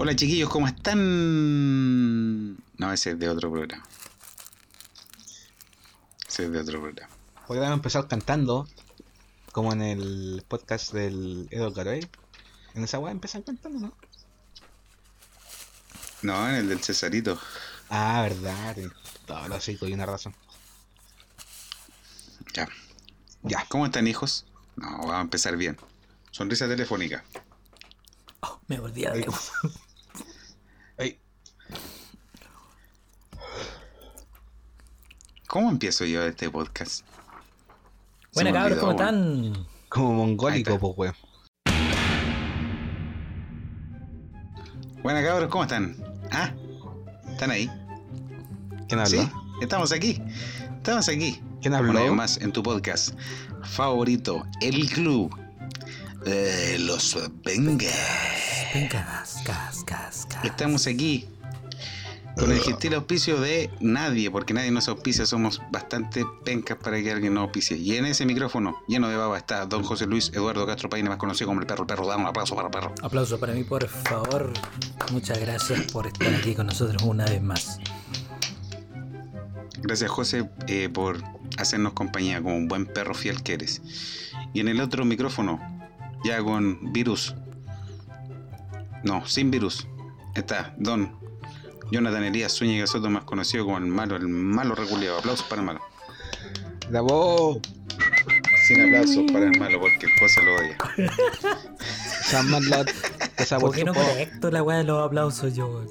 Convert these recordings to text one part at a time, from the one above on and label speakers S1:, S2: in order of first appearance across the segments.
S1: Hola chiquillos, ¿cómo están? No, ese es de otro programa. Ese es de otro programa.
S2: Hoy vamos a empezar cantando, como en el podcast del Edo Caroe. En esa weá empiezan cantando, ¿no?
S1: No, en el del Cesarito.
S2: Ah, verdad. Todo lo sí, hay una razón.
S1: Ya. Ya. ¿Cómo están, hijos? No, vamos a empezar bien. Sonrisa telefónica.
S3: Oh, me volví a ver.
S1: ¿Cómo empiezo yo este podcast?
S3: Buena cabros, ¿cómo están?
S2: como mongólico,
S1: está.
S2: pues weón.
S1: Buena cabros, ¿cómo están? ¿Ah? ¿Están ahí?
S2: ¿Quién habló?
S1: Sí, estamos aquí. Estamos aquí.
S2: ¿Quién
S1: Una vez
S2: habló?
S1: más en tu podcast favorito, El Club de los Venga.
S3: Venga, gas, gas, gas, gas.
S1: Estamos aquí con el gentil auspicio de nadie, porque nadie nos auspicia, somos bastante pencas para que alguien nos auspicie. Y en ese micrófono lleno de baba está don José Luis Eduardo Castro Paine, más conocido como el perro. El perro, da un aplauso para el perro.
S3: Aplauso para mí, por favor. Muchas gracias por estar aquí con nosotros una vez más.
S1: Gracias José eh, por hacernos compañía como un buen perro fiel que eres. Y en el otro micrófono, ya con virus. No, sin virus. Está don Jonathan Elías Zúñiga Soto, más conocido como el malo, el malo reculeado. Aplausos para el malo.
S2: ¡Bravo!
S1: Sin aplausos para el malo, porque el José lo odia.
S2: Esa
S3: ¿Por qué no conecto la weá de los aplausos yo?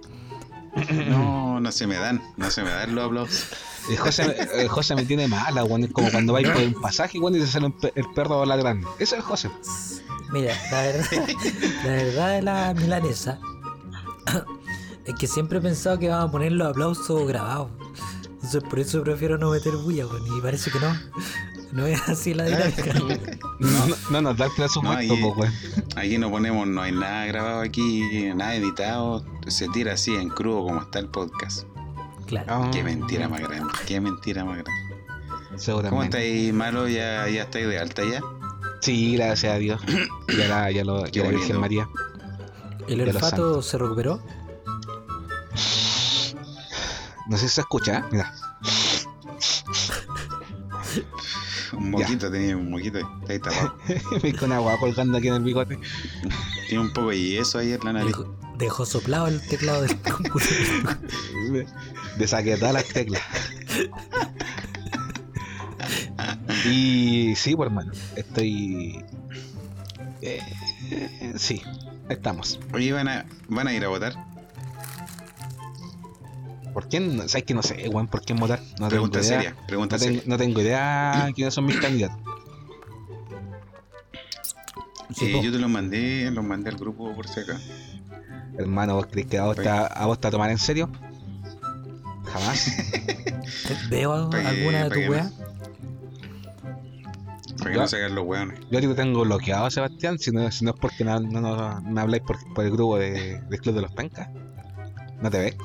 S1: No, no se me dan, no se me dan los aplausos.
S2: El José, el José me tiene mala, weón. Es como cuando vais por un pasaje, weón, y te sale el perro ladrando. Eso es José.
S3: Mira, la verdad, la verdad de la milanesa es que siempre he pensado que vamos a poner los aplausos grabados. Entonces por eso prefiero no meter bulla, weón, y parece que no. No es así la dinámica.
S2: No, no, no nos da el
S1: ahí-
S2: po, weón.
S1: Aquí no ponemos, no hay nada grabado aquí, nada editado. Se tira así en crudo como está el podcast.
S3: Claro.
S2: Ah,
S1: Qué mentira más grande, qué mentira más grande. ¿Cómo
S2: Seguramente.
S1: estáis, malo? ¿Ya, ya estáis de alta ya?
S2: Sí, gracias a Dios. Ya la, ya lo,
S1: Qué
S2: ya la Virgen. María.
S3: ¿El olfato se recuperó?
S2: No sé si se escucha, ¿eh? Mira.
S1: Un moquito, tenía un moquito, ahí tapado.
S2: Me con agua colgando aquí en el bigote.
S1: Tiene un poco de yeso ahí en la nariz.
S3: Dejó, dejó soplado el teclado del computador.
S2: De saqué todas las teclas. Y sí, pues hermano, estoy. eh, sí, estamos.
S1: Oye, ¿van a, ¿van a ir a votar?
S2: ¿Por quién? ¿Sabes que no sé, weón? ¿Por quién votar? No tengo
S1: Pregunta
S2: idea.
S1: seria, pregunta
S2: No, ten-
S1: seria.
S2: no tengo idea quiénes son mis candidatos.
S3: Sí,
S1: Eh, yo te los mandé, los mandé al grupo por si acá.
S2: Hermano, ¿vos crees que a vos, a vos tomar en serio? Jamás.
S3: ¿Veo alguna de
S1: pa'
S3: tu
S1: que
S3: weá?
S1: Para que no se hagan los hueones.
S2: Yo ahorita tengo bloqueado a Sebastián, si no, si no es porque no, no- no- me habláis por, por el grupo de, del Club de los Pencas. No te ves.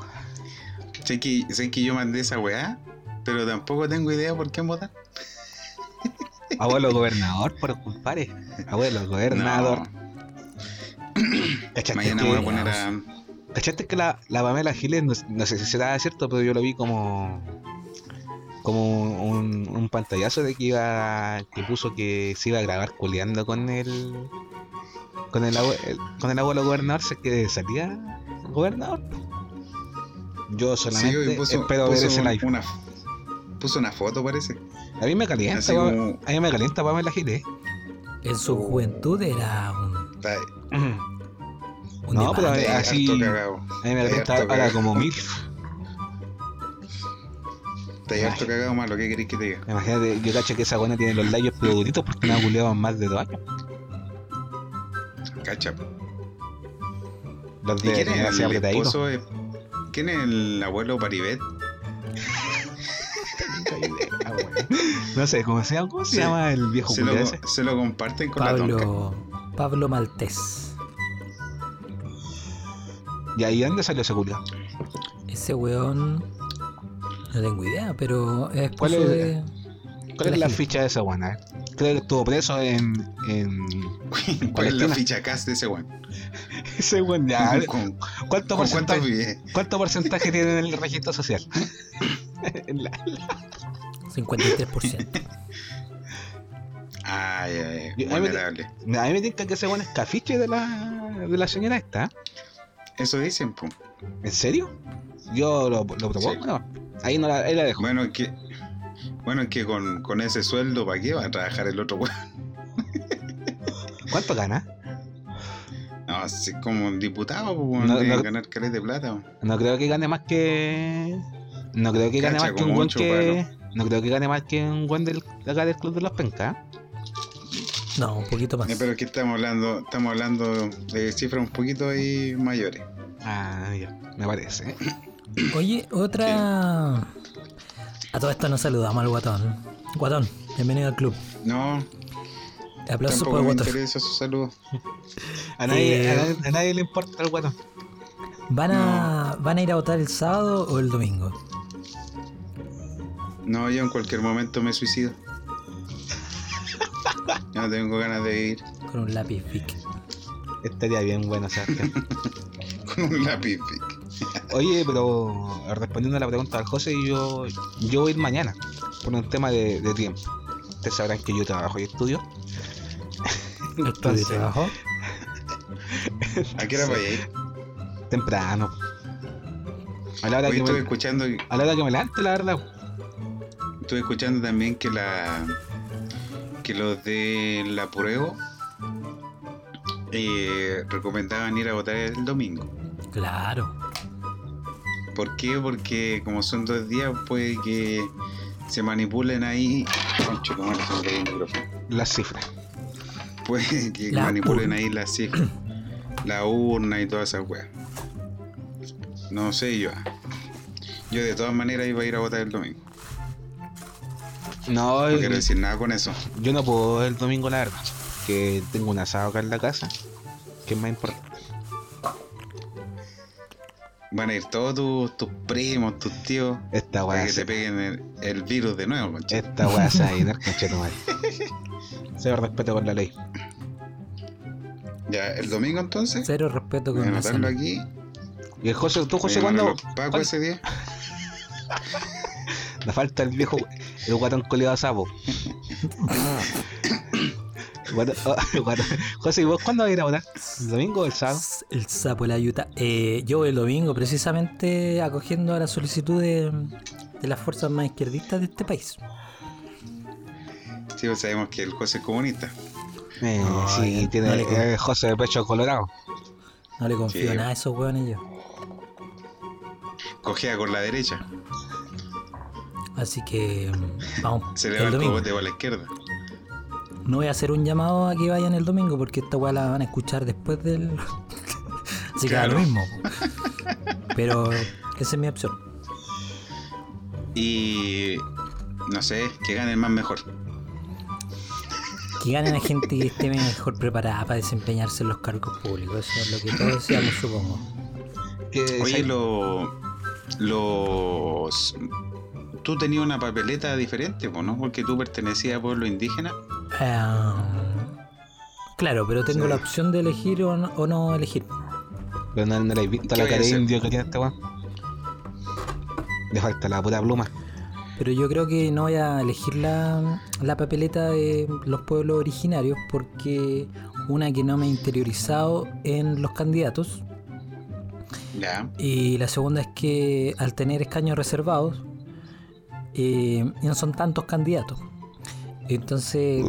S1: Sé que, sé que yo mandé esa weá, pero tampoco tengo idea por qué votar.
S2: Abuelo gobernador, por compadre. Abuelo gobernador.
S1: No,
S2: ¿Cachaste,
S1: mañana voy a poner a.
S2: ¿cachaste que la, la Pamela Giles, no, no sé si será cierto, pero yo lo vi como como un, un pantallazo de que iba que puso que se iba a grabar culeando con el con el, abue- el- con el abuelo gobernador, sé que salía gobernador. Yo
S1: Sí,
S2: solamente
S1: hoy puso,
S2: espero ver
S1: puso
S2: ese
S1: un-
S2: live.
S1: una, puso una foto, parece.
S2: A mí me calienta,
S1: como.
S2: a mí me calienta Pamela Giles.
S3: En su juventud era un.
S2: No, pero así a mí me calienta ahora como mil.
S1: Está ahí harto cagado malo, ¿qué querés que te diga?
S2: Imagínate, yo cacho que esa buena tiene los labios pero duritos porque no ha culeado más de dos años.
S1: Cacha.
S2: Los
S1: ¿Y
S2: de
S1: quién es
S2: tener así
S1: el esposo? de- ¿Quién es el abuelo Paribet?
S2: No sé, ¿cómo se llama? ¿Cómo se
S1: Sí.
S2: llama el viejo
S1: Se lo,
S2: ese?
S1: se lo comparten con la tonca.
S3: Pablo. Pablo Maltés.
S2: ¿Y ahí dónde salió ese culiao?
S3: Ese weón. No tengo idea, pero es
S2: ¿Cuál es-
S3: de.
S2: ¿Cuál
S3: de
S2: es la ficha de esa buena? eh? creo que estuvo preso en. en
S1: ¿Cuál es la ficha cast de ese weón?
S2: ese weón ya.
S1: ¿Con,
S2: ¿Cuánto
S1: con
S2: porcentaje,
S1: vive?
S2: ¿Cuánto porcentaje tiene en el registro social? En la-
S3: 53%.
S1: Ay, ay, ay,
S2: a mí me- a mí me tinca que ese weón es cafiche de la, de la señora esta.
S1: Eso dicen, pum.
S2: ¿En serio? Yo lo, lo propongo,
S1: Sí.
S2: no. Ahí, no la, ahí la dejo.
S1: Bueno, es que. Bueno, es que con, con ese sueldo, ¿para qué va a trabajar el otro weón?
S2: ¿Cuánto gana?
S1: No, así como un diputado, pues,
S2: No, no-
S1: ganar caleta de plata.
S2: No creo que gane más que. No creo que gane
S1: Cacha,
S2: más que un buen que. No creo que gane más que un buen del, de acá del club de los pencas.
S3: No, un poquito más.
S1: Eh, pero es que estamos hablando, estamos hablando de cifras un poquito ahí mayores.
S2: Ah, ya, me parece.
S3: Oye, otra. A todo esto nos saludamos al guatón. Guatón, bienvenido al club.
S1: No,
S3: Aplausos
S1: tampoco
S3: por el
S1: me
S3: guatón.
S1: interesa su salud.
S2: A nadie,
S3: Eh,
S2: a nadie, a nadie le importa el guatón.
S3: ¿Van a, ¿Van a ir a votar el sábado o el domingo?
S1: No, yo en cualquier momento me suicido. No tengo ganas de vivir
S3: Con un lápiz Vic.
S2: Estaría bien bueno, Sebastián.
S1: con un lápiz.
S2: Oye, pero respondiendo a la pregunta del José, yo, yo voy a ir mañana por un tema de, de tiempo. Ustedes sabrán que yo trabajo y estudio.
S3: ¿Estudio y
S2: Entonces,
S3: trabajo?
S1: ¿A qué hora a ir?
S2: temprano. A la hora
S1: Hoy
S2: que
S1: estuve
S2: me,
S1: escuchando,
S2: a la hora que me levante, la verdad.
S1: estuve escuchando también que la que los de la prueba eh, recomendaban ir a votar el domingo.
S3: Claro.
S1: ¿Por qué? Porque como son dos días, puede que se manipulen ahí. Concho, ¿cómo le saldrá el micrófono?
S2: Las cifras.
S1: Puede que
S3: La
S1: manipulen
S3: urna.
S1: ahí las cifras, la urna y todas esas weas. No sé yo. Yo de todas maneras iba a ir a votar el domingo.
S2: No,
S1: No quiero decir nada con eso.
S2: yo no puedo el domingo, la verdad. Que tengo un asado acá en la casa. Que es más importante.
S1: Van a ir todos tus, tus primos, tus tíos,
S2: Esta
S1: para que te
S2: se,
S1: peguen el, el virus de nuevo, concha.
S2: esta weá se va a ir, conchetumare. Se respeto por la ley.
S1: Ya, el domingo entonces.
S3: Cero respeto
S1: a
S3: con la salud.
S1: aquí.
S2: Y el José, tú José,
S1: a a
S2: ¿cuándo?
S1: Paco
S2: cuándo-
S1: ese día.
S2: Me falta el viejo, el guatón coleado sapo. Guatón- oh. José, ¿y vos cuándo vas a ir a votar? ¿El domingo o el sábado?
S3: El sapo la yuta. Eh, yo voy el domingo precisamente acogiendo a la solicitud de, de las fuerzas más izquierdistas de este país.
S1: Sí, pues sabemos que el José es comunista.
S2: Eh,
S3: No,
S2: sí, tiene
S3: no le con-
S2: eh, José de pecho colorado.
S3: No le confío
S1: Sí.
S3: nada a esos hueones yo.
S1: Cogea con la derecha.
S3: Así que mm, vamos
S1: Se le
S3: el
S1: va el cogote para la izquierda.
S3: No voy a hacer un llamado a que vayan el domingo porque esta weá la van a escuchar después del. Así que da
S1: Claro.
S3: lo mismo. Pero esa es mi opción.
S1: Y no sé, que ganen más mejor.
S3: Que ganen a gente que esté mejor preparada para desempeñarse en los cargos públicos. Eso es lo que todos deseamos, supongo.
S2: Que
S1: Oye, lo- los... Tú tenías una papeleta diferente, ¿no? Porque tú pertenecías a pueblo indígena.
S3: Ah, claro, pero tengo
S1: Sí.
S3: la opción de elegir o no, o no elegir.
S2: Pero no, no le he visto
S1: ¿Qué
S2: la cara de indio que tiene este weón. Le falta la puta pluma.
S3: Pero yo creo que no voy a elegir la, la papeleta de los pueblos originarios porque una que no me he interiorizado en los candidatos y la segunda es que al tener escaños reservados eh, no son tantos candidatos. Entonces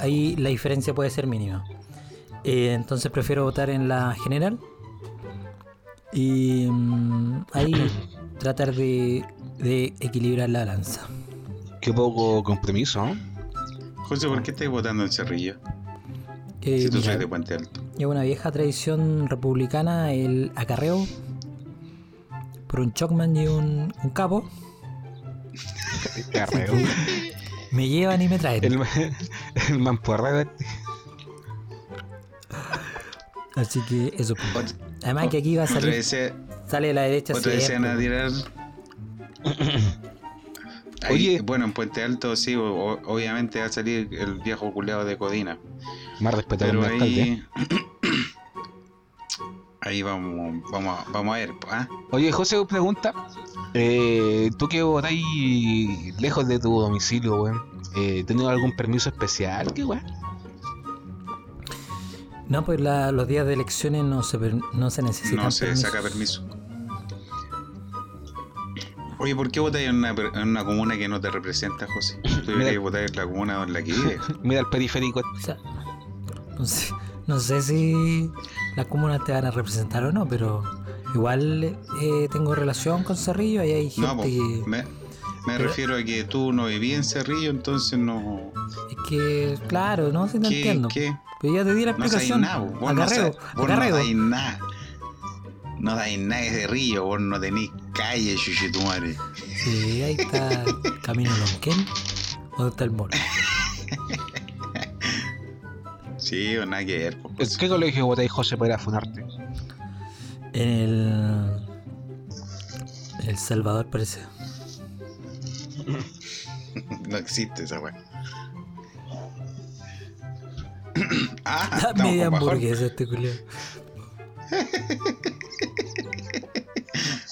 S3: ahí la diferencia puede ser mínima. Eh, entonces prefiero votar en la general y mm, ahí tratar de, de equilibrar la balanza.
S2: Qué poco compromiso, ¿no?
S1: José, ¿por qué estás votando en Cerrillo?
S3: Eh,
S1: si tú
S3: mira,
S1: sois de Puente Alto.
S3: Es una vieja tradición republicana el acarreo por un chocman y un, un capo.
S2: Qué arreo.
S3: Me llevan y me traen.
S2: el, el mamporreo.
S3: Así que eso. Además que aquí va a
S1: Otra
S3: salir,
S1: vez se-
S3: sale de la derecha
S1: otra vez a tirar... Ahí,
S2: Oye.
S1: bueno, en Puente Alto sí, o- obviamente va a salir el viejo culeado de Codina.
S2: Más respeto al
S1: Pero
S2: alcalde. ¿eh?
S1: ahí. ahí vamos, vamos, a- vamos a ver. ¿ah?
S2: Oye, José, pregunta. Eh, tú que votáis lejos de tu domicilio, weón. Eh, ¿Tenés algún permiso especial? ¿Qué weón?
S3: No, pues la- los días de elecciones no se, per- no se necesitan
S1: No se
S3: permisos.
S1: saca permiso. Oye, ¿por qué votáis en una, per- en una comuna que no te representa, José? Tú deberías
S2: Mira.
S1: votar en la comuna en la que vives.
S2: Mira el periférico.
S3: O sea, no sé, no sé si las comunas te van a representar o no, pero igual eh, tengo relación con Cerrillo y hay gente
S1: No,
S3: que...
S1: me, me refiero a que tú no vivías en Cerrillo, entonces no.
S3: Es que, claro, no sé, te
S1: ¿Qué?
S3: entiendo.
S1: ¿Qué?
S3: Pero ya te di la
S1: No
S3: explicación.
S1: nada, vos. Vos no, sabés- vos no dais nada. No dais nada de Cerrillo, vos no tenéis calle, chuchetumare.
S3: Sí, ahí está Camino Lonquén. ¿Dónde está el mono?
S1: Sí, o nada que ver, po,
S2: ¿En
S1: José.
S2: qué colegio votáis, José, para funarte?
S3: En el. El Salvador parece.
S1: No existe esa weá. ah,
S3: media hamburguesa este culio.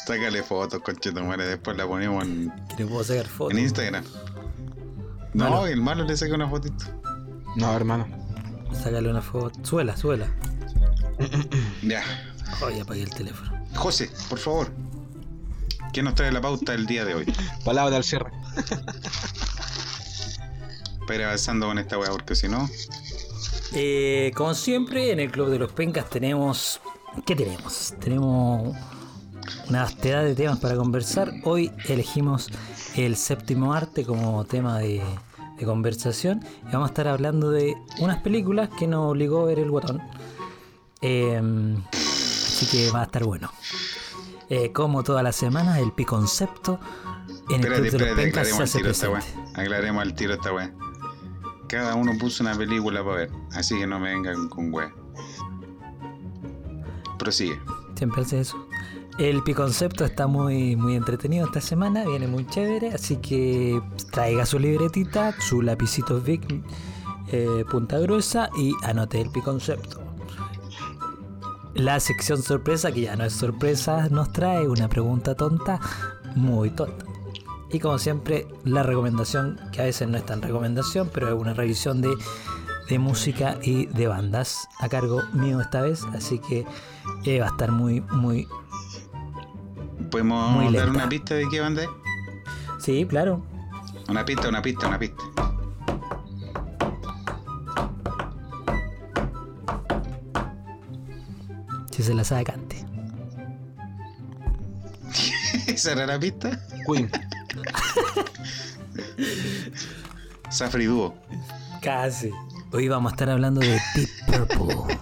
S1: Sácale fotos, conchetumare, después la ponemos en,
S3: le puedo sacar fotos.
S1: en Instagram. No,
S3: Malo.
S1: el malo le saca una fotito.
S2: No, hermano.
S3: Sácale una foto. Suela, suela.
S1: Ya.
S3: Oh, ya apagué el teléfono.
S1: José, por favor. ¿Qué nos trae la pauta el día de hoy?
S2: Palabra al cierre.
S1: Para ir avanzando con esta weá, porque si no.
S3: Eh, como siempre, en el Club de los Pencas tenemos. ¿Qué tenemos? Tenemos una vastedad de temas para conversar. Hoy elegimos el séptimo arte como tema de, de conversación. Y vamos a estar hablando de unas películas que nos obligó a ver el guatón. Eh, así que va a estar bueno. Eh, como toda la semana, el piconcepto en el Club de
S1: espérate,
S3: se
S1: aclaremos al
S3: hace
S1: tiro esta weá.
S3: presente.
S1: Aclaremos al tiro esta weá. Cada uno puso una película para ver, así que no me vengan con weá. Prosigue.
S3: Siempre hace eso. El piconcepto está muy, muy entretenido esta semana, viene muy chévere, así que traiga su libretita, su lapicito Vic eh, punta gruesa y anote el piconcepto. La sección sorpresa, que ya no es sorpresa, nos trae una pregunta tonta, muy tonta. Y como siempre, la recomendación, que a veces no es tan recomendación, pero es una revisión de, de música y de bandas a cargo mío esta vez, así que eh, va a estar muy, muy...
S1: ¿Podemos
S3: Muy
S1: dar una pista de qué banda es?
S3: Sí, claro.
S1: Una pista, una pista, una pista.
S3: Si se la sabe, cante.
S1: ¿Esa era la pista?
S2: Queen.
S1: Safri Duo.
S3: Casi. Hoy vamos a estar hablando de Deep Purple.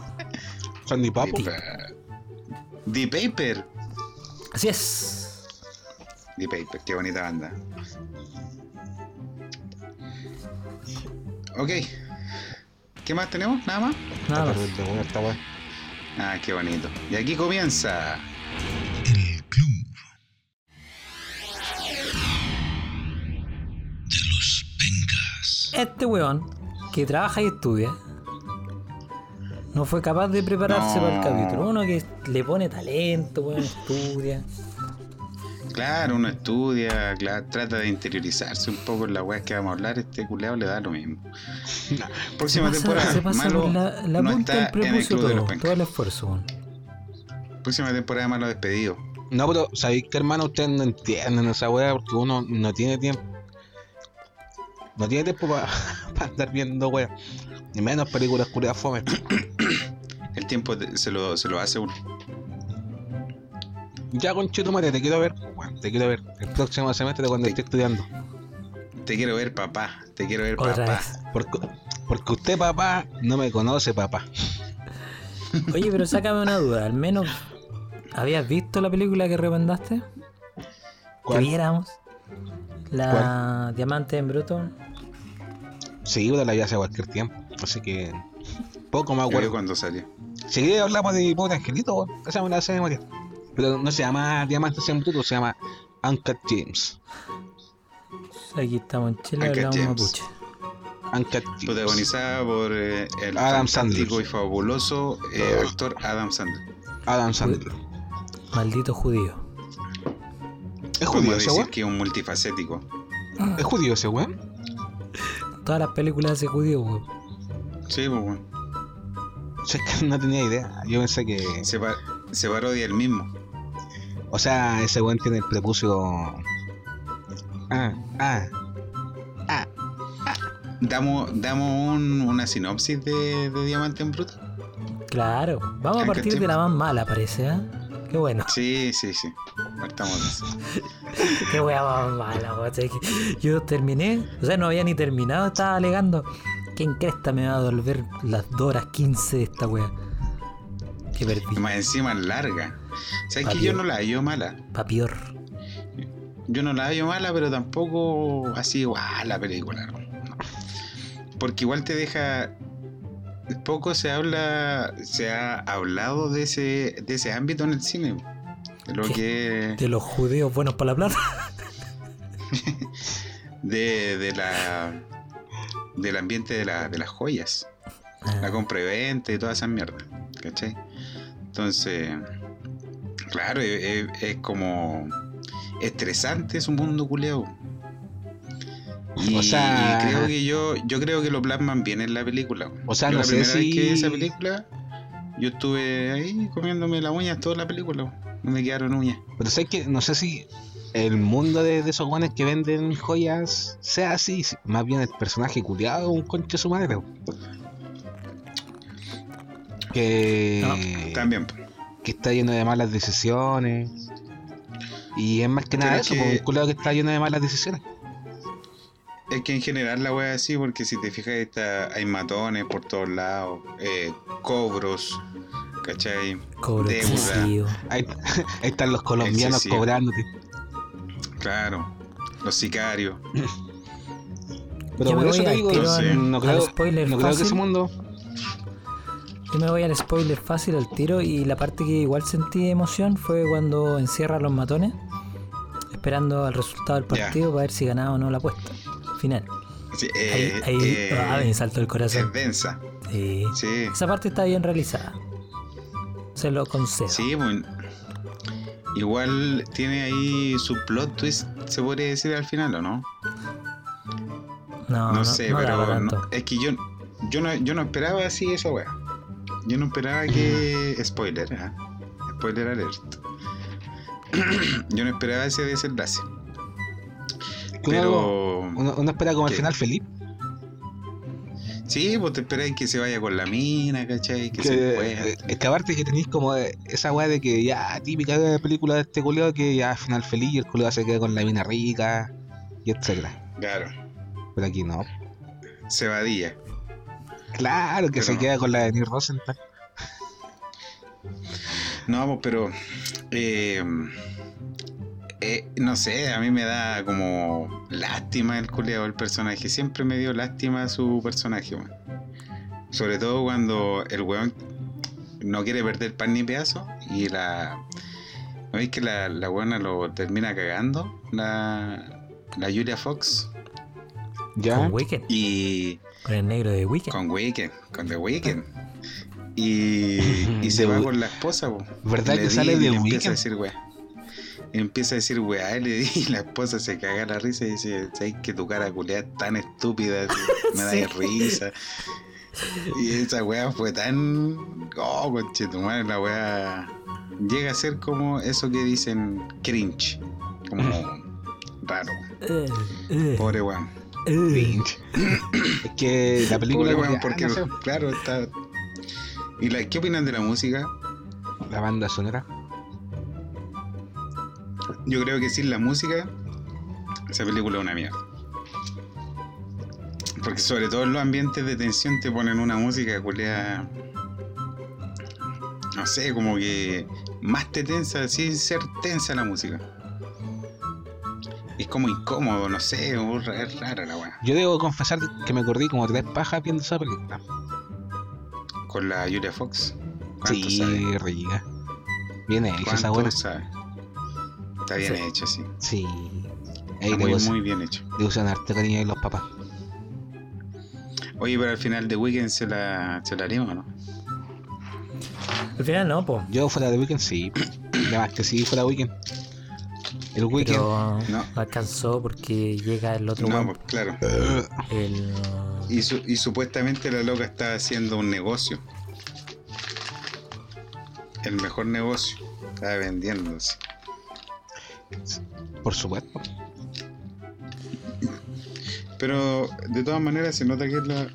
S2: Sandy Papo.
S1: The Paper.
S3: Así es.
S1: The Paper, qué bonita banda. Ok. ¿Qué más tenemos? ¿Nada más?
S3: Nada más.
S1: Ah, qué bonito. Y aquí comienza.
S4: El Club de los Pencas.
S3: Este weón, que trabaja y estudia, no fue capaz de prepararse
S1: No.
S3: para el capítulo. Uno que le pone talento, weón, estudia.
S1: Claro, uno estudia, cla- trata de interiorizarse un poco en la weá que vamos a hablar. Este culeado le da lo mismo. Próxima
S3: se pasa,
S1: temporada.
S3: se pasa
S1: Malo
S3: la, la
S1: no
S3: punta
S1: está en el club de los
S3: todo,
S1: pencas.
S3: todo el esfuerzo.
S1: Próxima temporada malo despedido.
S2: No, pero sabéis que hermano ustedes no entienden esa weá porque uno no tiene tiempo. No tiene tiempo para andar viendo weá. Ni menos películas culiadas fome.
S1: El tiempo te- se lo, se lo hace uno.
S2: Ya con madre, te quiero ver. weón, te quiero ver. El próximo semestre cuando esté estudiando.
S1: Te quiero ver, papá. Te quiero ver,
S3: Otra
S1: papá.
S3: vez.
S2: Porque, porque usted, papá, no me conoce, papá.
S3: Oye, pero sácame una duda. Al menos, ¿habías visto la película que recomendaste? Que
S2: ¿Cuál?
S3: viéramos. La Diamante en Bruto.
S2: Sí, puta, la vi hace cualquier tiempo. Así que poco
S1: vi
S2: acuerdo.
S1: cuando salió.
S2: Si hablamos de pobre angelito, esa me la sé de memoria. Pero no se llama Diamantes en Bruto, se llama Uncut James.
S3: Aquí estamos en Chile, hablamos
S1: Gems.
S3: mapuche.
S2: Uncut Gems.
S1: Protagonizada por eh, el
S2: Adam Sandler.
S1: y fabuloso eh, actor Adam Sandler.
S2: Adam Sandler.
S3: Maldito judío.
S2: ¿Es judío ese
S1: decir
S2: weón?
S1: que es un multifacético.
S2: ¿Es judío ese weón?
S3: Todas las películas hace judío, weón.
S1: Sí, pues, bueno.
S2: Yo es que no tenía idea. Yo pensé que.
S1: se, pa- se parodia el mismo.
S2: O sea, ese weón tiene el prepucio. Ah, ah.
S1: Damos, damos un- una sinopsis de, de Diamante en Bruto.
S3: Claro. Vamos a partir de la más mala, parece, ¿eh? Qué bueno.
S1: Sí, sí, sí. Partamos.
S3: Qué wea más mala. O que Yo terminé, o sea, no había ni terminado, estaba alegando. ¿Quién cresta me va a devolver las 2 horas 15 de esta wea? Que perdí.
S1: Más encima larga. ¿Sabes que yo no la hallo mala?
S3: Papior.
S1: Yo no la hallo mala, pero tampoco así, guau, la película. No. Porque igual te deja. Poco se habla, se ha hablado de ese, de ese ámbito en el cine. De lo
S3: ¿Qué?
S1: que.
S3: De los judíos buenos para la plata.
S1: De, de la. Del ambiente de, la, de las joyas. La
S3: Ah,
S1: compra y venta y toda esa mierda. ¿Cachai? Entonces. Claro, es, es- es como. Estresante es un mundo culeado. Y,
S2: O sea-
S1: y creo que yo, yo creo que lo plasman bien en la película.
S2: O sea,
S1: Yo
S2: no
S1: la
S2: sé
S1: primera vez que vi esa película, yo estuve ahí comiéndome las uñas toda la película. No me quedaron uñas.
S2: Pero sé que no sé si el mundo de, de esos guanes que venden joyas sea así. Más bien el personaje culiado un concho de su madre. Que,
S1: También. po.
S2: que está lleno de malas decisiones. Y es más que nada
S1: Pero
S2: eso,
S1: que-
S2: un culiado que está lleno de malas decisiones.
S1: Es que en general la wea es así, porque si te fijas, está, hay matones por todos lados, eh, cobros, ¿cachai?
S3: cobro excesivo.
S2: Ahí, ahí están los colombianos
S1: Excesivo.
S2: cobrándote.
S1: Claro, los sicarios.
S2: Pero
S3: Yo
S2: por
S3: me
S2: eso
S3: voy
S2: te
S3: al
S2: digo,
S3: tiro
S1: al-
S2: no
S3: al
S2: creo,
S3: spoiler
S2: no creo que
S3: fácil.
S2: ese mundo.
S3: Yo me voy al spoiler fácil al tiro y la parte que igual sentí emoción fue cuando encierra a los matones, esperando al resultado del partido para ver si ganaba o no la apuesta. Final.
S1: Sí,
S3: Ahí,
S1: eh,
S3: ahí
S1: eh,
S3: ah, me saltó el corazón.
S1: es densa.
S3: Sí.
S1: Sí,
S3: Esa parte está bien realizada. Se lo concedo.
S1: sí, bueno. Igual tiene ahí su plot twist, se podría decir al final, ¿o no?
S3: No,
S1: No,
S3: no,
S1: sé,
S3: no
S1: pero no- es que yo, yo, no, yo no esperaba así esa wea. Yo no esperaba que. Spoiler, ¿ah? Spoiler alert. yo no esperaba ese desenlace. Pero.
S2: Uno, uno espera como el
S1: ¿Qué?
S2: final feliz.
S1: Sí, pues te esperáis que se vaya con la mina, ¿cachai? Que, se
S2: Que,
S1: encuentre.
S2: eh, es que aparte que tenéis como eh, esa weá de que ya típica de película de este culiado que ya final feliz y el culiado se queda con la mina rica y etcétera.
S1: Claro,
S2: Pero aquí no.
S1: se vadilla.
S2: Claro que
S1: Pero
S2: se
S1: no.
S2: queda con la de Neil Rosenthal.
S1: No, pues, pero. eh, eh, no sé, a mí me da como lástima el culeado, el personaje. Siempre me dio lástima su personaje, weón. Sobre todo cuando el weón no quiere perder pan ni pedazo y la. ¿No veis que la, la buena lo termina cagando? La, la Julia Fox.
S2: Ya.
S3: Con Weekend.
S1: Y.
S3: Con el negro de Weekend.
S1: Con Weekend, con The Weekend. Y, y se va con la esposa, po.
S2: ¿Verdad
S1: Le
S2: que sale de
S1: le empieza a
S2: Weekend?
S1: decir weá. Empieza a decir weá, y la esposa se caga la risa y dice, ¿sabes que tu cara culeada es tan estúpida? Me da
S3: Sí.
S1: risa. Y esa weá fue tan. Oh, conchetumare, la weá. Llega a ser como eso que dicen cringe. Como raro.
S3: Eh, eh,
S1: Pobre weón.
S3: eh.
S2: Cringe. es que la película.
S1: Pobre weón, porque,
S2: no sé,
S1: claro, está. ¿Y la, qué opinan de la música?
S2: la banda sonora.
S1: Yo creo que sin la música, esa película es una mierda. Porque sobre todo en los ambientes de tensión te ponen una música culea. No sé, como que más te tensa sin ser tensa la música. Es como incómodo, no sé, es rara la weá.
S2: Yo debo confesar que me acordé como tres pajas viendo esa película.
S1: Con la Julia Fox. ¿Cuánto
S2: Sí, rica. Hecha esa
S1: ¿Cuánto
S2: buena.
S1: sabe? Está bien
S3: Sí.
S1: hecho, sí.
S2: Sí. Ahí
S1: Está
S2: le
S1: muy,
S2: usan,
S1: muy bien hecho.
S2: le usan harto cariño ahí los papás.
S1: Oye, pero al final de Weekend se la, se la ¿no?
S3: Al final no, po.
S2: Yo fuera de weekend sí. Además que sí fuera weekend. El weekend.
S3: Pero
S1: No.
S3: no alcanzó porque llega el otro
S1: No, pues claro.
S3: el
S1: Y, su- y supuestamente la loca está haciendo un negocio. El mejor negocio. Está vendiéndose.
S2: Por supuesto.
S1: Pero de todas maneras se nota que la.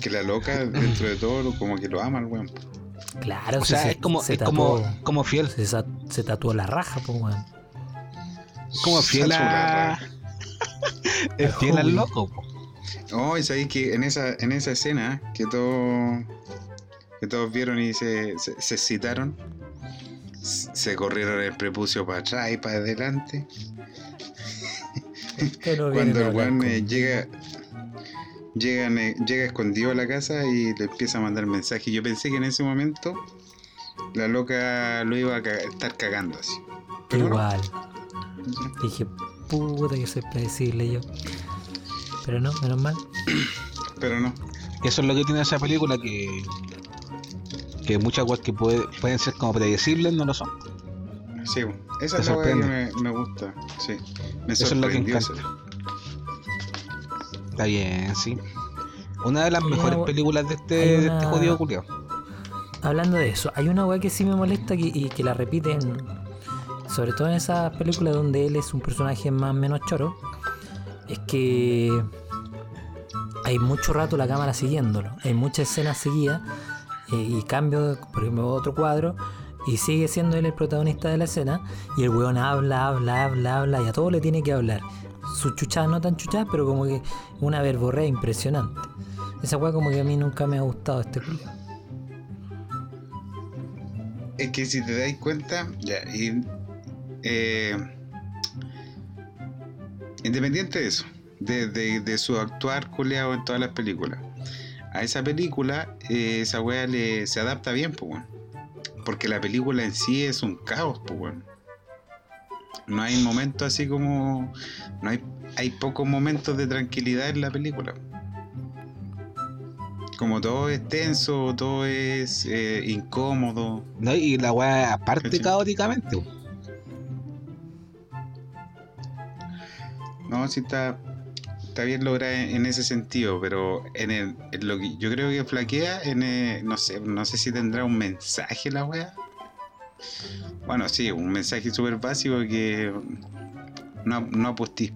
S1: Que la loca, dentro de todo, como que lo ama el weón.
S3: claro,
S2: O sea,
S3: se,
S2: es como,
S3: se
S2: es
S3: tatuó,
S2: como, como fiel.
S3: se, se tatuó la raja, pues weón.
S2: Es como fiel a. Es fiel al loco. po.
S1: Oh, y sabéis que en esa, en esa escena que todos que todos vieron y se, se, se excitaron, s- se corrieron el prepucio para atrás y para adelante. Cuando el weón llega, llegan, eh, llega escondido a la casa y le empieza a mandar mensajes. Yo pensé que en ese momento la loca lo iba a ca- estar cagando así. Pero no.
S3: Igual. Dije, puta que soy predecible yo. Pero no, menos mal.
S1: Pero no.
S2: Eso es lo que tiene esa película que. Que muchas cosas que puede- pueden ser como predecibles no lo son.
S1: Sí, esa
S2: Te
S1: es la que me, me gusta. Sí. Me
S2: Eso es lo que encanta.
S1: eso.
S2: Está bien, sí. Una de las
S3: una
S2: mejores películas de este, de este jodido culiao.
S3: Hablando de eso, hay una weá que sí me molesta que- y que la repiten, sobre todo en esas películas donde él es un personaje más menos choro, es que hay mucho rato la cámara siguiéndolo, hay muchas escenas seguidas y cambio, por ejemplo, otro cuadro y sigue siendo él el protagonista de la escena y el weón habla, habla, habla, habla y a todo le tiene que hablar. Sus chuchadas no tan chuchadas, pero como que una verborrea impresionante. Esa weá como que a mí nunca me ha gustado este culo.
S1: Es que si te dais cuenta, ya, y, eh, independiente de eso, de, de- de su actuar culeado en todas las películas, a esa película, eh, esa wea le, se adapta bien, pues, weón. Porque la película en sí es un caos, pues, weón. No hay momentos así como. No hay, hay pocos momentos de tranquilidad en la película. Como todo es tenso, todo es eh, incómodo.
S2: ¿no? Y la weá aparte
S1: ¿Cachai?
S2: caóticamente.
S1: No, sí está, está bien lograda en, en ese sentido, pero en, el, en lo que yo creo que flaquea, en el- no sé, no sé si tendrá un mensaje la wea. Bueno, sí, un mensaje súper básico que no, no apostís,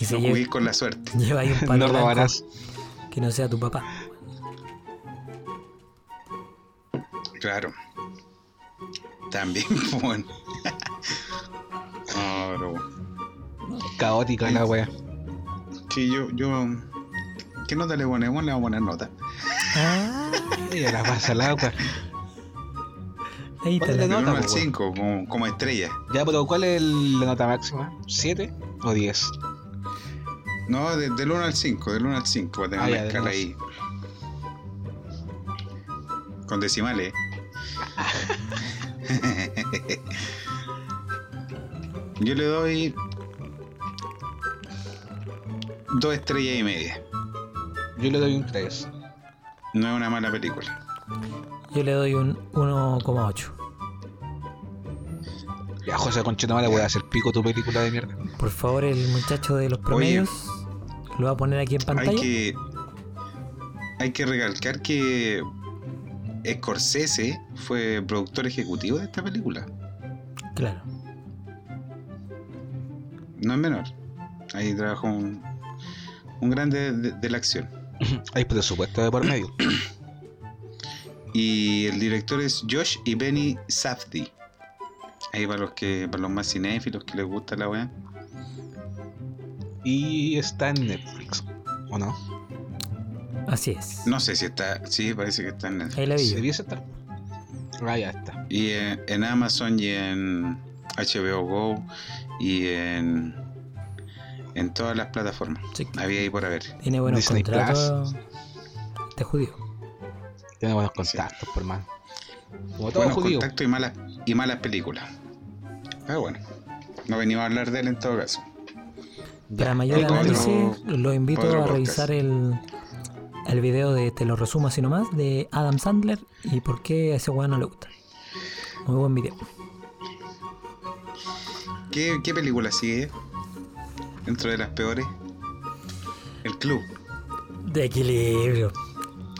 S3: Y
S1: no con la suerte.
S3: lleva ahí un palo
S2: No robarás.
S3: que no sea tu papá.
S1: Claro. También, bueno. No, pero bueno.
S2: Caótica la weá.
S1: Sí, yo, yo. ¿Qué nota le ponemos? Le vamos a poner nota.
S3: Ah,
S2: Ya la pasa el agua.
S3: ahí está. La-
S2: nota,
S1: 1 al
S2: po, weón.
S1: 5, como, como estrella.
S2: Ya, pero ¿cuál es la nota máxima? ¿7 o 10?
S1: No, de- del 1 al 5, del 1 al 5, para tener
S2: Ah,
S1: una
S2: ya,
S1: escala
S2: uno al
S1: ahí. Con decimales. Yo le doy dos estrellas y media.
S2: Yo le doy un 3.
S1: No es una mala película.
S3: Yo le doy un 1,8.
S2: Ya, José Conchetumare, voy a hacer pico tu película de mierda.
S3: Por favor, el muchacho de los promedios lo va a poner aquí en
S1: Hay
S3: pantalla.
S1: que, hay que recalcar que Scorsese fue productor ejecutivo de esta película.
S3: Claro.
S1: No es menor. Ahí trabajó un, un grande de, de la acción.
S2: Hay presupuesto de por medio.
S1: Y el director es Josh y Benny Safdie. Ahí para los que, para los más cinéfilos que les gusta la weá.
S2: Y está en Netflix. ¿O no?
S3: Así es.
S1: No sé si está. Sí, parece que está en Netflix.
S3: Ahí la vi.
S2: ¿Debiese estar? Ah, ya está.
S1: Y en, en Amazon y en HBO Go y en, en todas las plataformas.
S3: Sí.
S1: Había ahí por haber.
S3: Tiene buenos
S2: Disney
S3: contratos. Este judío.
S2: Tiene buenos contactos, por mano. Como todo
S1: Buenos
S2: judío.
S1: contactos y malas, y malas películas. Pero bueno. No venimos a hablar de él en todo caso.
S3: Para mayor análisis,
S1: otro-
S3: los invito a
S1: podcast.
S3: revisar el, el video de Te lo resumo así nomás de Adam Sandler y por qué a ese weón no le gusta. Muy buen video.
S1: ¿Qué, qué película sigue? Dentro de las peores. El Club.
S3: De equilibrio.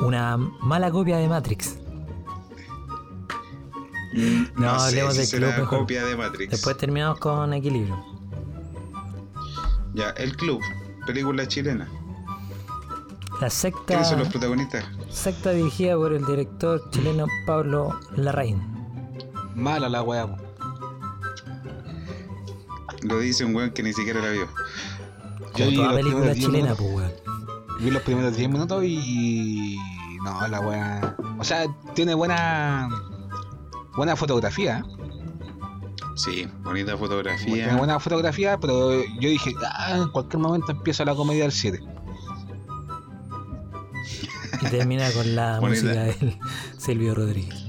S3: Una mala copia de Matrix. No, hablemos
S1: si
S3: del
S1: será
S3: Club mejor.
S1: copia de Matrix.
S3: Después terminamos con equilibrio.
S1: Ya, El Club. Película chilena.
S3: La secta,
S1: ¿Quiénes son los protagonistas?
S3: secta dirigida por el director chileno Pablo Larraín.
S2: Mala la weá.
S1: Lo dice un weón que ni siquiera la vio.
S2: Yo vi
S3: toda película
S2: primeros 10
S3: chilena,
S2: minutos.
S3: pues weón.
S2: Vi los primeros 10 minutos y. No, la weá. O sea, tiene buena. Buena fotografía.
S1: Sí, bonita
S2: Tiene
S1: fotografía.
S2: buena fotografía, pero yo dije, ah, en cualquier momento empieza la comedia del 7.
S3: Y termina con la
S1: Bonita.
S3: música de Silvio Rodríguez.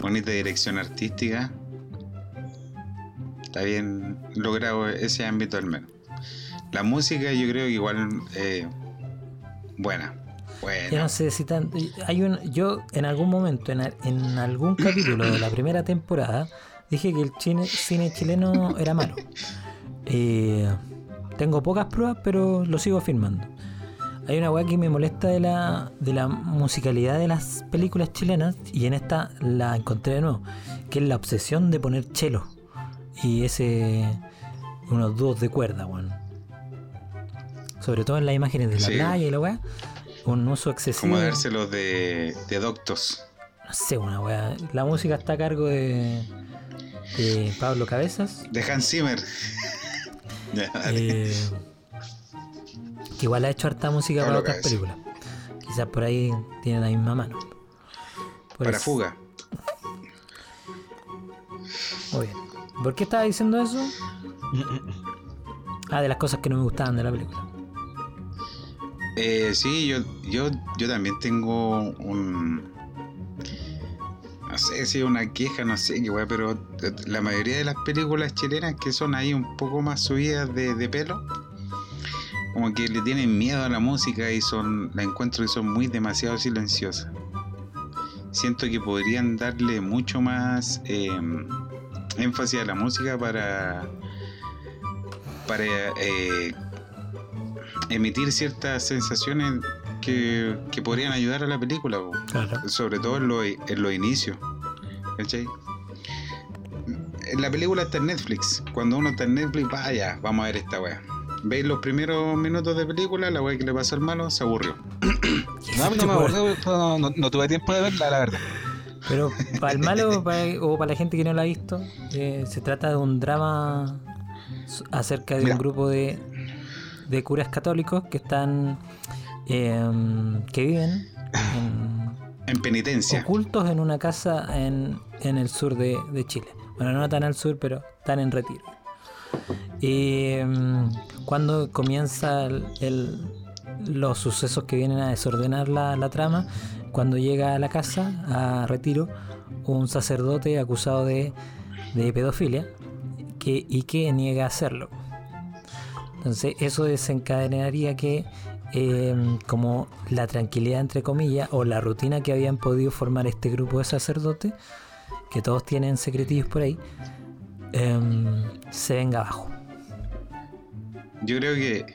S1: Bonita dirección artística. Está bien logrado ese ámbito al menos. La música yo creo que igual eh, buena.
S3: Yo
S1: Buena.
S3: no sé si tanto. Hay un, yo en algún momento, en, en algún capítulo de la primera temporada, dije que el chine- cine chileno era malo. Eh, tengo pocas pruebas, pero lo sigo afirmando. Hay una weá que me molesta de la, de la musicalidad de las películas chilenas, y en esta la encontré de nuevo, que es la obsesión de poner chelo y ese. unos dúos de cuerda, weón. Sobre todo en las imágenes de la
S1: Sí.
S3: playa y la weá. Un uso excesivo.
S1: Como dárselos de, de doctos.
S3: No sé, una weá. La música está a cargo de, de Pablo Cabezas.
S1: De Hans Zimmer.
S3: eh, que igual ha hecho harta música
S1: Pablo
S3: para otras
S1: Cabezas.
S3: películas. Quizás por ahí tiene la misma mano. Por
S1: Para
S3: eso-
S1: fuga.
S3: Muy bien. ¿Por qué estaba diciendo eso? Ah, de las cosas que no me gustaban de la película.
S1: Eh, sí, yo, yo, yo también tengo un. No sé si una queja, no sé qué weá, pero la mayoría de las películas chilenas que son ahí un poco más subidas de, de pelo, como que le tienen miedo a la música y son. La encuentro que son muy demasiado silenciosas. Siento que podrían darle mucho más eh, énfasis a la música para. para eh, emitir ciertas sensaciones que, que podrían ayudar a la película.
S3: Claro.
S1: sobre todo en los en los inicios. ¿Cachai? La película está en Netflix. Cuando uno está en Netflix, vaya, vamos a ver esta wea. Veis los primeros minutos de película, la wea que le pasó al malo se aburrió.
S2: No, me no, no- no tuve tiempo de verla, la verdad.
S3: Pero para el malo para- o para la gente que no la ha visto, eh, se trata de un drama acerca de
S2: Mira.
S3: un grupo de, de curas católicos que están em, que viven en-
S1: En penitencia.
S3: ocultos en una casa en, en el sur de, de Chile. Bueno, no tan al sur, pero están en retiro. Y em, cuando comienza el- el- los sucesos que vienen a desordenar la, la trama, cuando llega a la casa, a retiro, un sacerdote acusado de, pedofilia que, y que niega hacerlo. Entonces eso desencadenaría que em, como la tranquilidad entre comillas o la rutina que habían podido formar este grupo de sacerdotes, que todos tienen secretillos por ahí, em, se venga abajo.
S1: Yo creo que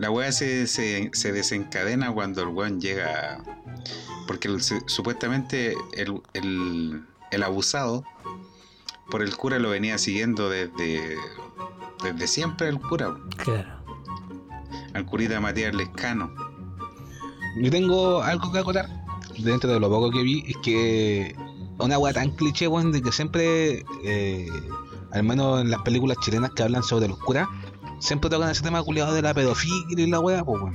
S1: la wea se, se, se desencadena cuando el weón llega. Porque el- se- supuestamente el, el, el abusado por el cura lo venía siguiendo desde, desde siempre el cura,
S3: Claro.
S1: al curita Matías Lescano.
S2: Yo tengo algo que acotar dentro de lo poco que vi, es que una weá tan cliché, weón, de que siempre, eh, al menos en las películas chilenas que hablan sobre los curas, siempre tocan ese tema culiado de la pedofilia y la weá, pues weón.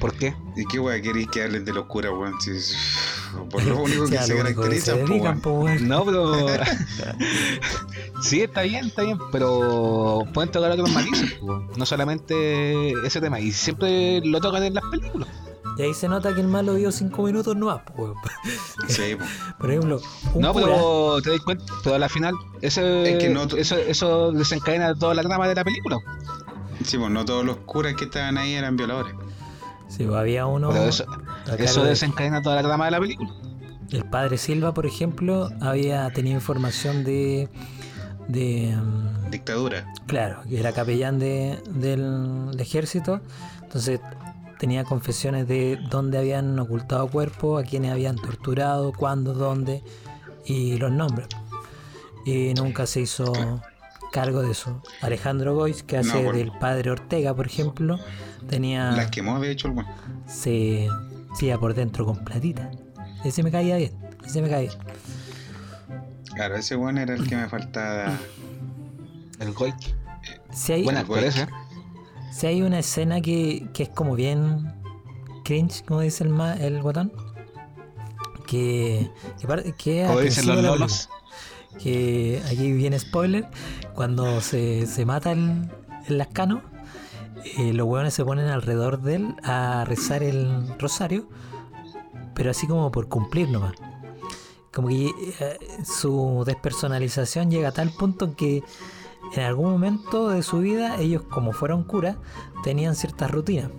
S2: ¿Por qué?
S1: ¿Y qué wea queréis que hablen de los curas, weón? Si es- por lo único que se caracterizan, weón.
S2: No, pero. sí, está bien, está bien, pero pueden tocar otros matices, pues, weón. no solamente ese tema, y siempre lo tocan en las películas.
S3: Y ahí se nota que el malo vio cinco minutos no más.
S1: Sí, po.
S3: Por ejemplo, un
S2: No,
S3: cura-
S2: pero te das cuenta, pero a la final, ese,
S1: Es que no
S2: eso, eso desencadena toda la trama de la película.
S1: Sí, pues no todos los curas que estaban ahí eran violadores.
S3: Sí, pues, había uno.
S2: Pero eso,
S3: de-
S2: desencadena toda la trama de la película.
S3: El padre Silva, por ejemplo, había tenido información de. de. mm,
S1: Dictadura.
S3: Claro, que era capellán de, del ejército. Entonces tenía confesiones de dónde habían ocultado cuerpos, a quiénes habían torturado, cuándo, dónde y los nombres. Y nunca se hizo cargo de eso. Alejandro Gois, que hace
S1: No, por-
S3: del padre Ortega, por ejemplo, tenía.
S1: Las quemó, de hecho, el weón.
S3: se iba por dentro con platita. Ese me caía bien, ese me caía.
S1: Claro, ese weón era el que me faltaba.
S2: El Goik.
S3: Si hay,
S2: Buen actor ese.
S3: Si hay una escena que, que es como bien cringe, como dice el, ma- el guatón, que, que, que
S2: Como dicen los lolos.
S3: película, que aquí viene spoiler, cuando se, se mata el, el lascano, eh, los hueones se ponen alrededor de él a rezar el rosario, pero así como por cumplir nomás. Como que eh, su despersonalización llega a tal punto que en algún momento de su vida ellos como fueron curas tenían ciertas rutinas.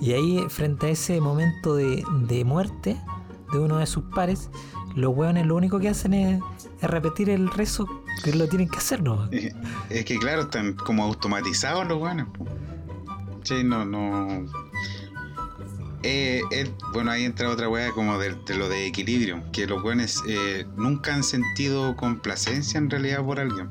S3: Y ahí frente a ese momento de, muerte de uno de sus pares, los hueones lo único que hacen es, repetir el rezo que lo tienen que hacer, ¿no?
S1: Es que, claro, están como automatizados los weones. po. Sí, no, no. Eh, bueno, ahí entra otra weá como de, lo de equilibrio, que los weones eh, nunca han sentido complacencia en realidad por alguien.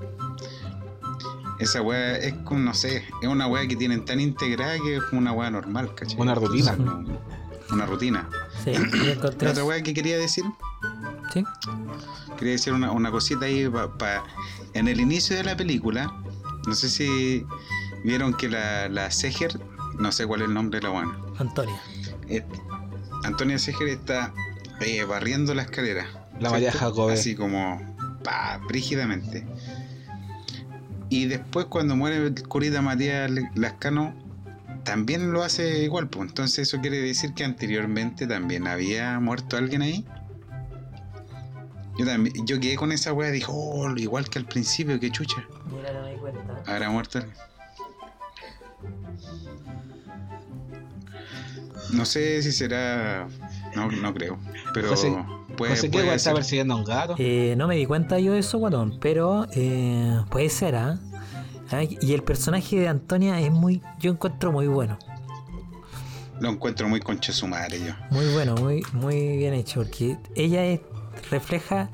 S1: Esa weá es como, no sé, es una weá que tienen tan integrada que es como una weá normal, ¿cachai?
S2: Una rutina.
S1: Entonces, una rutina.
S3: Sí,
S1: La otra weá que quería decir,
S3: ¿Sí?
S1: quería decir una, una cosita ahí pa- pa- en el inicio de la película no sé si vieron que la, la Seger no sé cuál es el nombre de la buena
S3: Antonia.
S1: Antonia Seger está eh, barriendo la escalera
S2: La
S1: ¿cierto?
S2: María Jacobé.
S1: así como pa, brígidamente y después cuando muere el curita Matías Lascano también lo hace igual pues entonces eso quiere decir que anteriormente también había muerto alguien ahí yo también, yo quedé con esa wea, dije, oh, igual que al principio, que chucha.
S3: Mira, no me di cuenta.
S1: Habrá muerto alguien. No sé si será. No, no creo. Pero
S2: José-
S1: puede,
S2: no sé qué está persiguiendo a un gato.
S3: Eh, no me di cuenta yo de eso, guatón, pero eh, puede ser, ¿ah? Ay, Y el personaje de Antonia es muy, yo encuentro muy bueno.
S1: Lo encuentro muy concha su madre yo.
S3: Muy bueno, muy, muy bien hecho, porque ella es- refleja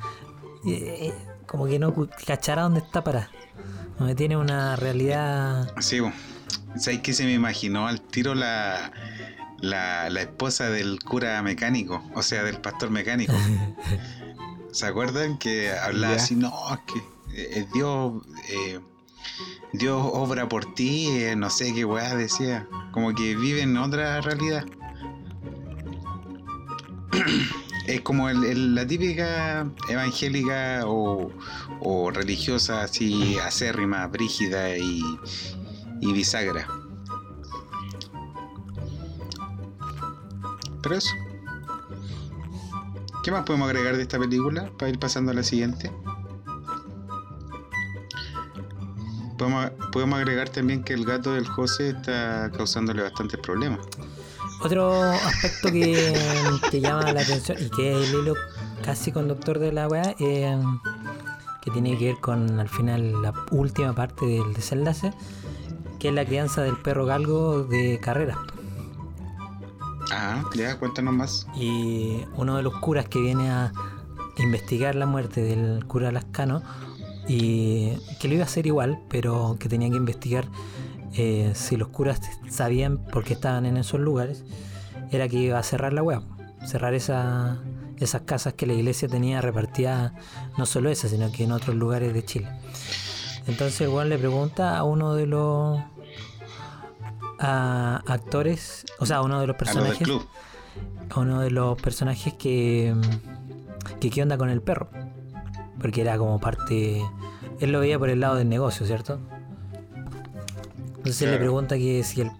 S3: eh, como que no cachará dónde está para. Donde tiene una realidad.
S1: Sí, bo. ¿sabes que se me imaginó al tiro la, la, la esposa del cura mecánico? O sea, del pastor mecánico. ¿Se acuerdan que hablaba así? No, es que eh, Dios, eh, Dios obra por ti, eh, no sé qué weá decía. Como que vive en otra realidad. Es como el- el- la típica evangélica o, o religiosa así acérrima, brígida y, y bisagra. Pero eso. ¿Qué más podemos agregar de esta película para ir pasando a la siguiente? Podemos, podemos agregar también que el gato del José está causándole bastantes problemas.
S3: Otro aspecto que, que llama la atención y que es el hilo casi conductor de la weá, eh, que tiene que ver con al final la última parte del desenlace, que es la crianza del perro galgo de carrera.
S1: Ah, ya, cuéntanos más.
S3: Y uno de los curas que viene a investigar la muerte del cura Lascano, y que lo iba a hacer igual, pero que tenía que investigar eh, si los curas sabían por qué estaban en esos lugares, era que iba a cerrar la web, cerrar esa, esas casas que la iglesia tenía repartidas, no solo esas, sino que en otros lugares de Chile. Entonces el le pregunta a uno de los a actores, o sea, a uno de los
S1: A los del
S3: personajes
S1: club.
S3: a uno de los personajes que, que qué onda con el perro. Porque era como parte... Él lo veía por el lado del negocio, ¿cierto? Entonces él le pregunta que si el,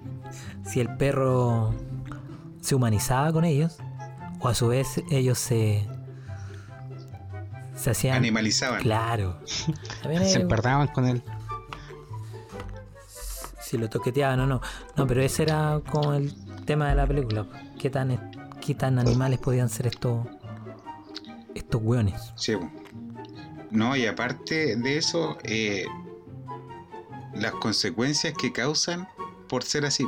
S3: si el perro se humanizaba con ellos, o a su vez ellos se. se hacían.
S1: Animalizaban.
S3: Claro. También
S2: Se
S3: hay-
S2: emperdaban con él.
S3: Si lo toqueteaban o no. No, pero ese era como el tema de la película. ¿Qué tan, qué tan animales podían ser estos estos hueones?
S1: Sí. No, y aparte de eso, eh, las consecuencias que causan por ser así.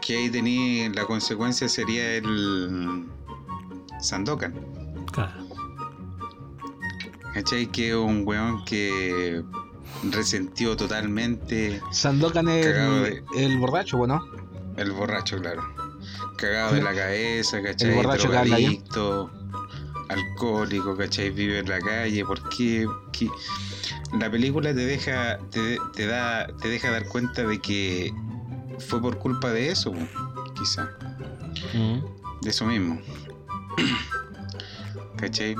S1: Que ahí tenía la consecuencia sería el Sandokan.
S3: Claro.
S1: ¿Cachai? Que un weón que resentió totalmente
S2: Sandokan es
S1: Cagado
S2: el, el borracho, bueno.
S1: el borracho, claro. Cagado de la cabeza, ¿cachai?
S2: El borracho.
S1: Drogadicto, alcohólico, ¿cachai? Vive en la calle. Porque que la película te deja, te, te da, te deja dar cuenta de que fue por culpa de eso, quizá. De eso mismo. ¿Cachai?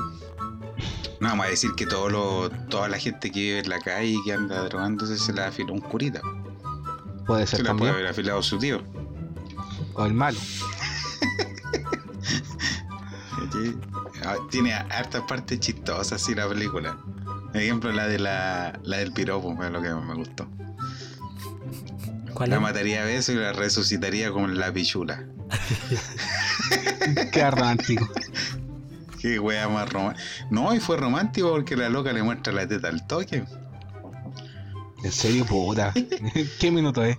S1: No vamos a decir que todo lo, toda la gente que vive en la calle y que anda drogándose se la afiló un curita.
S2: Puede
S1: Se
S2: ser
S1: la puede haber afilado su tío.
S2: O el malo.
S1: Ah, Tiene hartas partes chistosas así la película. Por ejemplo, la de la, la del piropo, fue lo que más me gustó.
S3: ¿Cuál
S1: La
S3: es?
S1: mataría a besos y la resucitaría con la pichula.
S2: Qué romántico.
S1: Qué wea más romántica. No, y fue romántico porque la loca le muestra la teta al toque.
S2: En serio, puta. ¿Qué minuto es?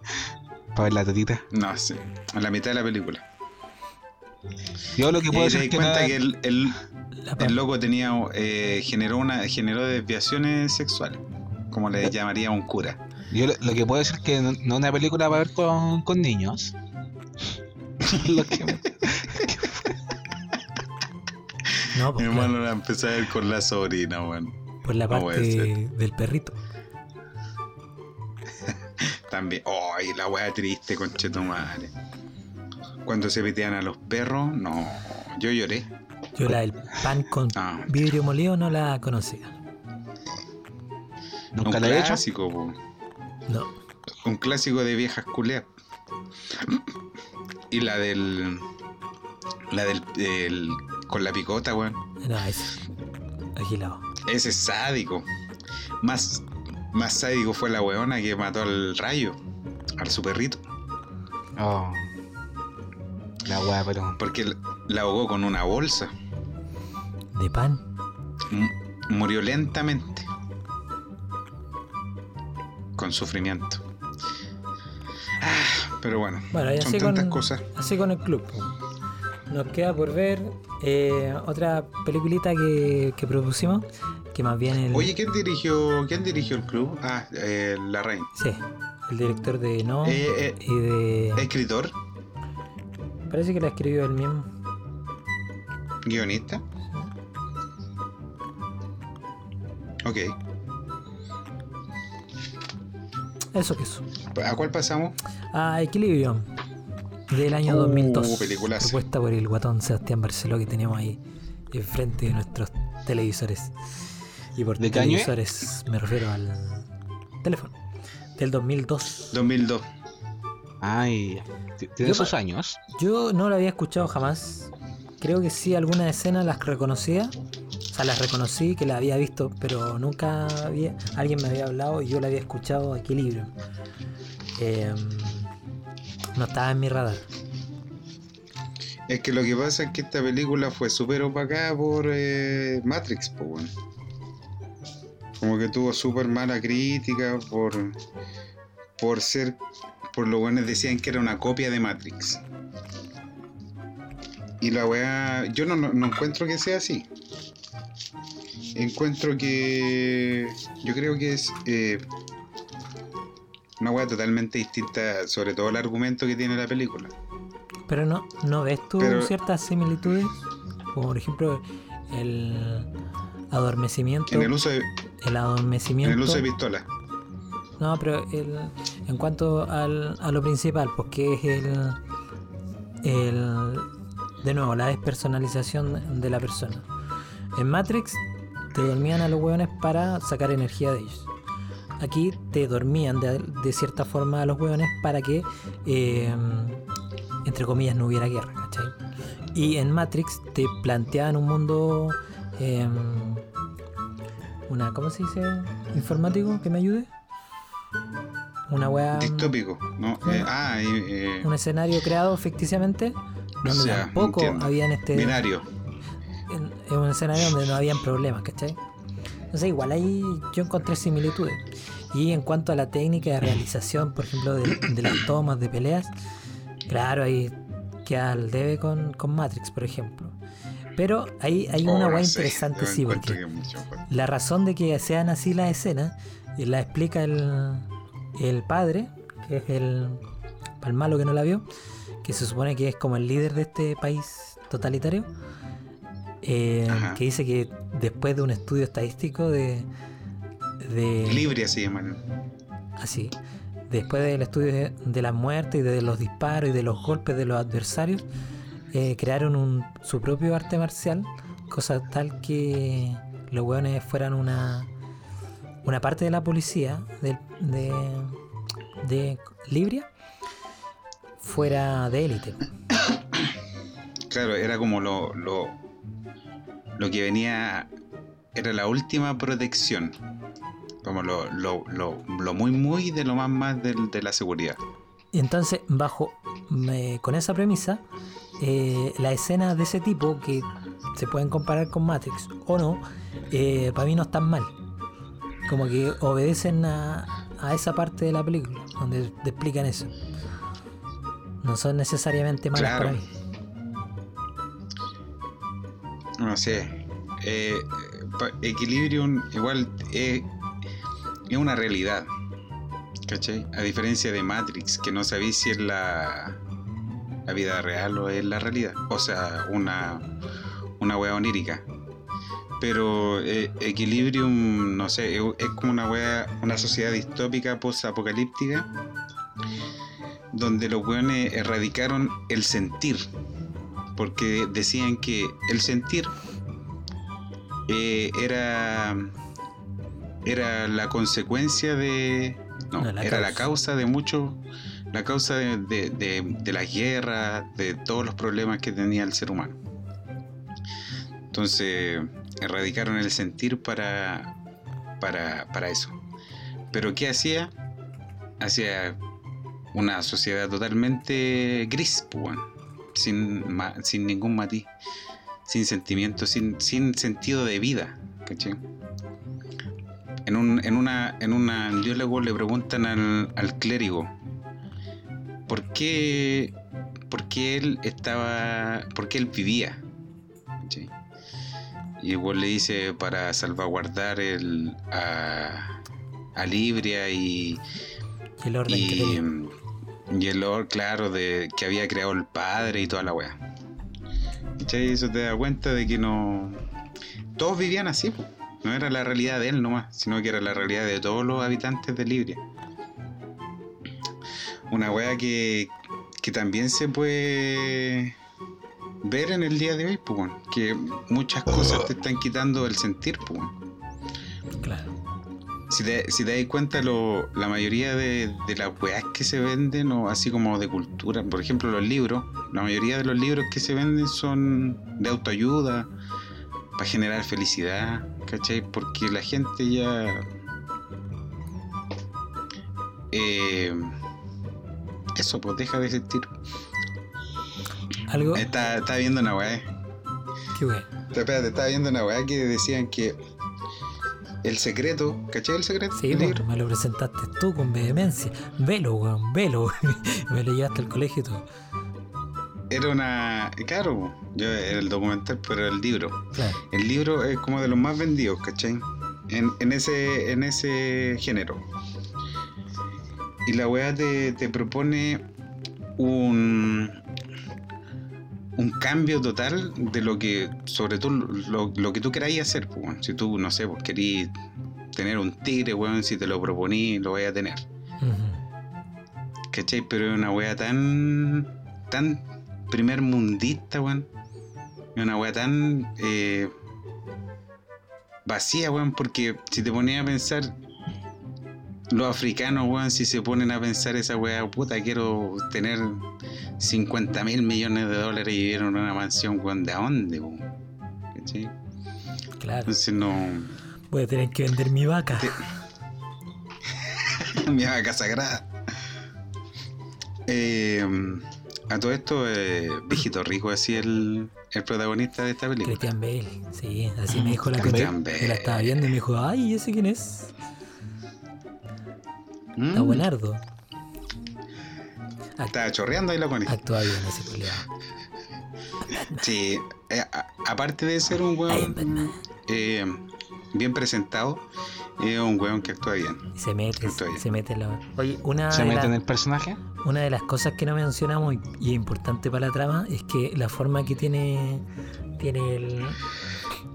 S2: Para ver la tetita.
S1: No sé, a la mitad de la película.
S2: Yo lo que puedo
S1: te
S2: decir es que
S1: cuenta
S2: nada-
S1: que el, el- el loco tenía eh, generó una generó desviaciones sexuales, como le llamaría un cura.
S2: Yo lo, lo que puedo decir es que no no es una película para ver con, con niños. Lo que
S3: no,
S1: Mi
S3: pues,
S1: hermano la empezó a ver con la sobrina, weón.
S3: claro, por la
S1: no
S3: parte del perrito.
S1: También. ¡Ay, la wea triste, conchetumare! Cuando se metían a los perros, no. Yo lloré.
S3: Yo la del pan con
S1: Ah,
S3: vidrio molido no la conocía.
S2: Nunca
S1: un
S2: lo he hecho.
S1: clásico, po.
S3: No.
S1: Un clásico de viejas culeas. Y la del. La del. del- con la picota, weón.
S3: No, es agilado.
S1: Ese es sádico. Más, más sádico fue la weona que mató al rayo. Al su perrito.
S2: Oh. La weá, pero.
S1: Porque la- ahogó con una bolsa.
S3: De pan.
S1: M- murió lentamente. Con sufrimiento. Ah, pero bueno,
S3: Bueno, y
S1: son tantas
S3: con,
S1: cosas.
S3: así con el club. Nos queda por ver eh, otra peliculita que, que propusimos, que más bien el,
S1: Oye, ¿quién dirigió, quién dirigió el club? Ah, eh, la reina.
S3: sí, el director de No
S1: Eh, eh,
S3: y de...
S1: escritor,
S3: Parece que la escribió él mismo.
S1: guionista. Ok.
S3: Eso que eso.
S1: ¿A cuál pasamos?
S3: Ah, Equilibrium. Del año
S1: Uh,
S3: 2002.
S1: peliculazo.
S3: Propuesta por el guatón Sebastián Barceló que tenemos ahí enfrente de nuestros televisores. Y por televisores me refiero al teléfono. Del 2002.
S1: 2002.
S2: Ay, tiene esos años.
S3: Yo no la había escuchado jamás. Creo que sí, algunas escenas las reconocía. O sea, las reconocí que la había visto, pero nunca había. Alguien me había hablado y yo la había escuchado a Equilibrium. Eh, no estaba en mi radar.
S1: Es que lo que pasa es que esta película fue súper opacada por eh, Matrix, po, weón. Como que tuvo súper mala crítica por, por ser. Por lo buenos decían que era una copia de Matrix. Y la weá. Yo no, no, no encuentro que sea así. Encuentro que. Yo creo que es. eh, una weá totalmente distinta, sobre todo el argumento que tiene la película.
S3: Pero no, ¿no ves tú
S1: Pero-
S3: ciertas similitudes? Como por ejemplo el adormecimiento.
S1: En el uso de,
S3: el
S1: en
S3: adormecimiento.
S1: el uso de pistola.
S3: No, pero el, en cuanto al, a lo principal, pues que es el, el. De nuevo, la despersonalización de la persona. En Matrix te dormían a los hueones para sacar energía de ellos. Aquí te dormían de, de cierta forma a los hueones para que eh, entre comillas, no hubiera guerra, ¿cachai? Y en Matrix te planteaban un mundo. em, una, ¿cómo se dice? Informático, que me ayude. Una weá.
S1: Distópico, ¿no?
S3: Sí.
S1: Eh, ah, eh, eh,
S3: Un escenario creado ficticiamente. Donde
S1: O sea,
S3: tampoco habían este.
S1: binario.
S3: en, en un escenario donde no habían problemas, ¿cachai? Entonces igual ahí yo encontré similitudes. Y en cuanto a la técnica de realización, por ejemplo, de, de las tomas de peleas, claro, ahí queda al debe con, con Matrix, por ejemplo. Pero ahí hay una
S1: Oh, no
S3: weá
S1: sé,
S3: interesante, sí, porque la razón de que sean así las escenas eh, la explica el, el padre, que es el, para el malo que no la vio, que se supone que es como el líder de este país totalitario, eh, que dice que después de un estudio estadístico de... de
S1: Libria se llama. ¿no?
S3: así, después del estudio de, de la muerte y de los disparos y de los golpes de los adversarios, eh, crearon un, su propio arte marcial, cosa tal que los hueones fueran una, una parte de la policía de, de, de Libria fuera de élite.
S1: Claro, era como lo, lo, lo que venía, era la última protección. Como lo, lo, lo, lo muy, muy de lo más, más de, la seguridad.
S3: Y entonces, bajo me- con esa premisa, eh, las escenas de ese tipo que se pueden comparar con Matrix o no, eh, para mí no están mal. Como que obedecen a, a esa parte de la película donde te explican eso. No son necesariamente malas
S1: Claro.
S3: para mí.
S1: No sé. eh, Equilibrium igual eh, es una realidad. ¿Cachai? A diferencia de Matrix, que no sabéis si es la, la vida real o es la realidad. O sea, una, una wea onírica. Pero eh, Equilibrium, no sé, es, es como una wea, una sociedad distópica post-apocalíptica donde los weones erradicaron el sentir. Porque decían que el sentir eh, era era la consecuencia de no,
S3: No, la
S1: era la
S3: causa.
S1: de mucho la causa de, de, de, de las guerras de todos los problemas que tenía el ser humano entonces erradicaron el sentir para para, para eso pero qué hacía hacía una sociedad totalmente gris pues. Sin, ma- sin ningún matiz sin sentimiento sin, sin sentido de vida ¿cachai? en un, en una en una en diálogo le preguntan al, al clérigo ¿por qué por qué él estaba por qué él vivía? Y igual le dice para salvaguardar el a, a Libria y,
S3: el orden
S1: y. y el olor claro de que había creado el padre y toda la wea ¿Cachai? Eso te da cuenta de que no todos vivían así no era la realidad de él nomás sino que era la realidad de todos los habitantes de Libria una wea que, que también se puede ver en el día de hoy pues, que muchas cosas te están quitando el sentir pues. Si te, si te das cuenta, lo- la mayoría de, de las weas que se venden, o así como de cultura, por ejemplo, los libros, la mayoría de los libros que se venden son de autoayuda, para generar felicidad, ¿cachai? Porque la gente ya. eh, eso, pues deja de sentir.
S3: Algo.
S1: Está, está viendo una.
S3: Qué bueno.
S1: Espérate, estaba viendo una weá que decían que el secreto, ¿cachai el secreto?
S3: Sí,
S1: El libro.
S3: me lo presentaste tú con vehemencia. Velo, weón, velo. me lo llevaste al colegio y todo.
S1: Era una. Claro, yo era el documental, pero el libro.
S3: Claro.
S1: El libro es como de los más vendidos, ¿cachai? En, en ese, en ese género. Y la weá te, te propone un. Un cambio total de lo que, sobre todo, lo, lo que tú queráis hacer. Pues, si tú, no sé, pues querís tener un tigre, weón, si te lo proponí, lo voy a tener. ¿Cachai? Pero es una wea tan. tan primer mundista, weón. Es una wea tan. eh, vacía, weón, porque si te ponías a pensar. Los africanos, weón, si se ponen a pensar esa wea, puta, quiero tener 50 mil millones de dólares y vivieron en una mansión, weón, ¿de dónde? ¿Cachai?
S3: Claro.
S1: Entonces no.
S3: Voy a tener que vender mi vaca.
S1: Te- Mi vaca sagrada. Eh, a todo esto, eh, Viejito Rico, así el, el protagonista de esta película.
S3: Christian Bale. Sí, así me dijo la que
S1: Bale.
S3: la estaba viendo y me dijo, ay, ¿ese quién es?
S1: Mm,
S3: Está buenardo.
S1: Estaba chorreando ahí la conejita.
S3: Actúa bien ese culiado.
S1: Sí, eh, a- aparte de ser un weón eh, bien presentado, es un weón que actúa bien.
S3: Se mete,
S1: Actúa bien.
S3: se mete en la... Oye, una
S2: ¿Se mete en el personaje?
S3: una de las cosas que no mencionamos y, y es importante para la trama es que la forma que tiene tiene el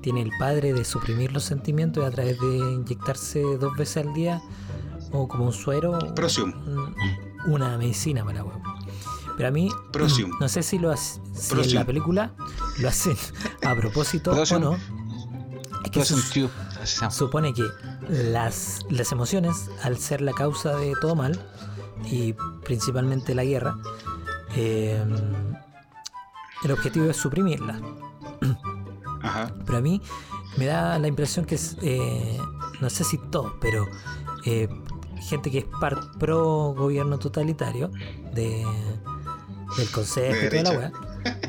S3: tiene el padre de suprimir los sentimientos es a través de inyectarse dos veces al día o como un suero una medicina para la huevo. Pero a mí no sé si lo hace- si en la película lo hacen a propósito o no. Es que
S2: llama.
S3: supone que las, las emociones, al ser la causa de todo mal, y principalmente la guerra, eh, el objetivo es suprimirlas.
S1: Ajá.
S3: Pero a mí me da la impresión que es, eh, no sé si todos, pero eh, gente que es par, pro gobierno totalitario de, del consejo
S1: De
S3: y toda la weá,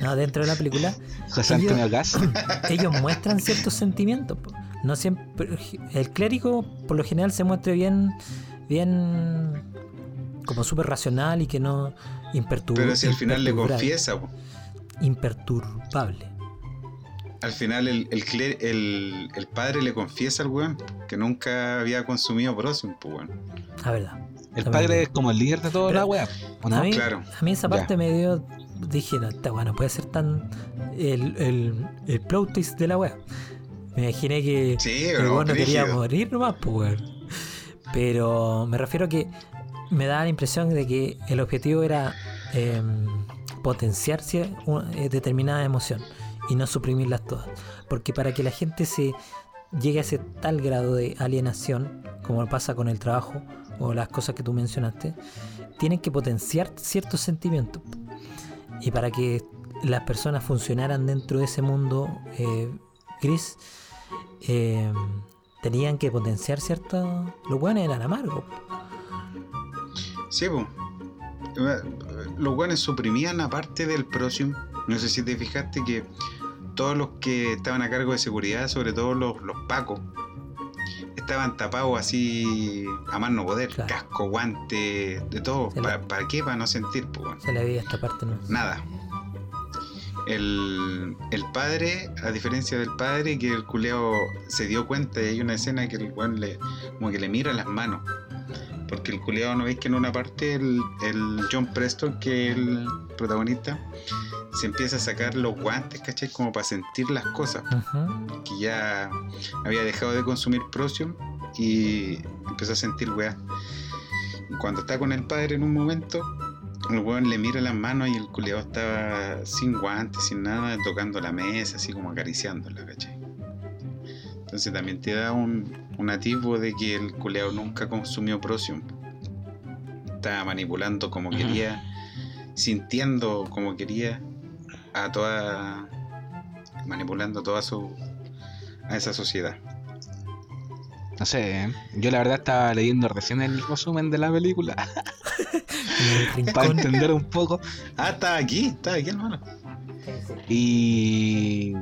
S3: no, dentro de la película,
S2: José
S3: ellos-
S2: Antonio Gas.
S3: ellos muestran ciertos sentimientos. No siempre el clérigo por lo general se muestra bien bien como súper racional y que no imperturbable.
S1: Pero si al final le confiesa, po.
S3: imperturbable.
S1: Al final el, el, cler- el- el padre le confiesa al weón que nunca había consumido Prosium, pues weón.
S3: La verdad.
S2: El
S3: También.
S2: padre es como el líder de toda
S3: Pero-
S2: la wea. ¿O
S3: A mí,
S1: Claro.
S3: a mí esa
S2: Ya.
S3: parte me dio dije, no, está bueno, puede ser tan el, el, el plot twist de la wea. Me imaginé que
S1: Sí,
S3: el weón no quería morir nomás, pues weón. Pero me refiero a que me da la impresión de que el objetivo era em, potenciar eh, determinada emoción y no suprimirlas todas. Porque para que la gente se llegue a ese tal grado de alienación, como pasa con el trabajo o las cosas que tú mencionaste, tienen que potenciar ciertos sentimientos. Y para que las personas funcionaran dentro de ese mundo eh, gris, eh, tenían que potenciar ciertos... Los buenos eran amargos.
S1: Sí, pues. Los weones suprimían aparte del Prosium. No sé si te fijaste que todos los que estaban a cargo de seguridad, sobre todo los, los pacos, estaban tapados así a más no poder.
S3: Claro.
S1: Casco, guante, de todo.
S3: Se
S1: ¿Pa-
S3: la-
S1: ¿Para qué? Para no sentir, pues. weón.
S3: Se le veía esta parte, ¿no?
S1: Nada. El, el padre, a diferencia del padre, que el culeo se dio cuenta y hay una escena que el weón le, como que le mira las manos. Porque el culeado, ¿no veis que en una parte el, el John Preston, que es el protagonista, se empieza a sacar los guantes, ¿cachai? Como para sentir las cosas. Que ya había dejado de consumir Prosium y empezó a sentir weá. Cuando está con el padre en un momento, el weón le mira las manos y el culeado estaba sin guantes, sin nada, tocando la mesa, así como acariciándola, ¿cachai? Entonces también te da un, un atisbo de que el culeado nunca consumió Prosium. Estaba manipulando como quería, sintiendo como quería a toda. manipulando toda su. a esa sociedad.
S2: No sé, ¿eh? yo la verdad estaba leyendo recién el resumen de la película para entender un poco.
S1: Ah, está aquí, está aquí, hermano.
S2: Y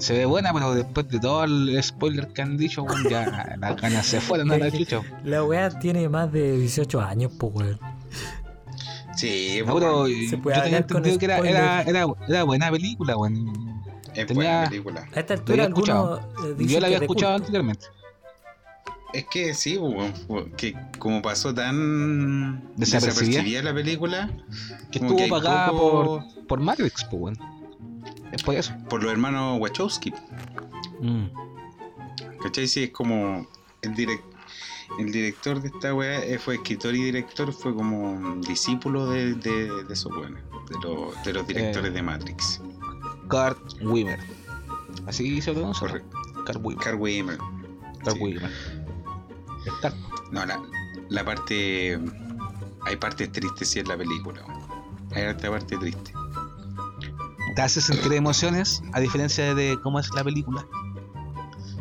S2: se ve buena, pero después de todo el spoiler que han dicho, weón, ya las ganas se fueron a la chucha.
S3: La weá tiene más de 18 años, pues weón.
S1: Sí,
S2: No,
S1: pues,
S2: pero
S3: Se
S2: yo
S3: puede
S2: tenía entendido que era, era, era, era buena película, weón.
S1: es
S2: tenía-
S1: buena película.
S3: A esta altura
S2: escuchado.
S3: eh,
S2: Yo la había escuchado anteriormente.
S1: Es que sí, weón, weón, que como pasó tan
S2: Desapercibida.
S1: desapercibida la película,
S2: Que estuvo pagada
S1: poco-
S2: por, por Matrix, pues, weón. Es por eso.
S1: por los hermanos Wachowski.
S2: Mm.
S1: ¿Cachai? Sí, es como el, direc- el director de esta weá eh, fue escritor y director, fue como un discípulo de, de, de esos weones, de, los- de los directores
S2: Eh.
S1: de Matrix.
S2: Kurt Wimmer. Así se pronuncia.
S1: Corre-
S2: Kurt Wimmer. Kurt
S1: sí.
S2: Wimmer. Kurt.
S1: No, la, la parte. hay partes tristes sí en la película. Hay otra parte triste.
S2: Te hace sentir emociones, a diferencia de cómo es la película.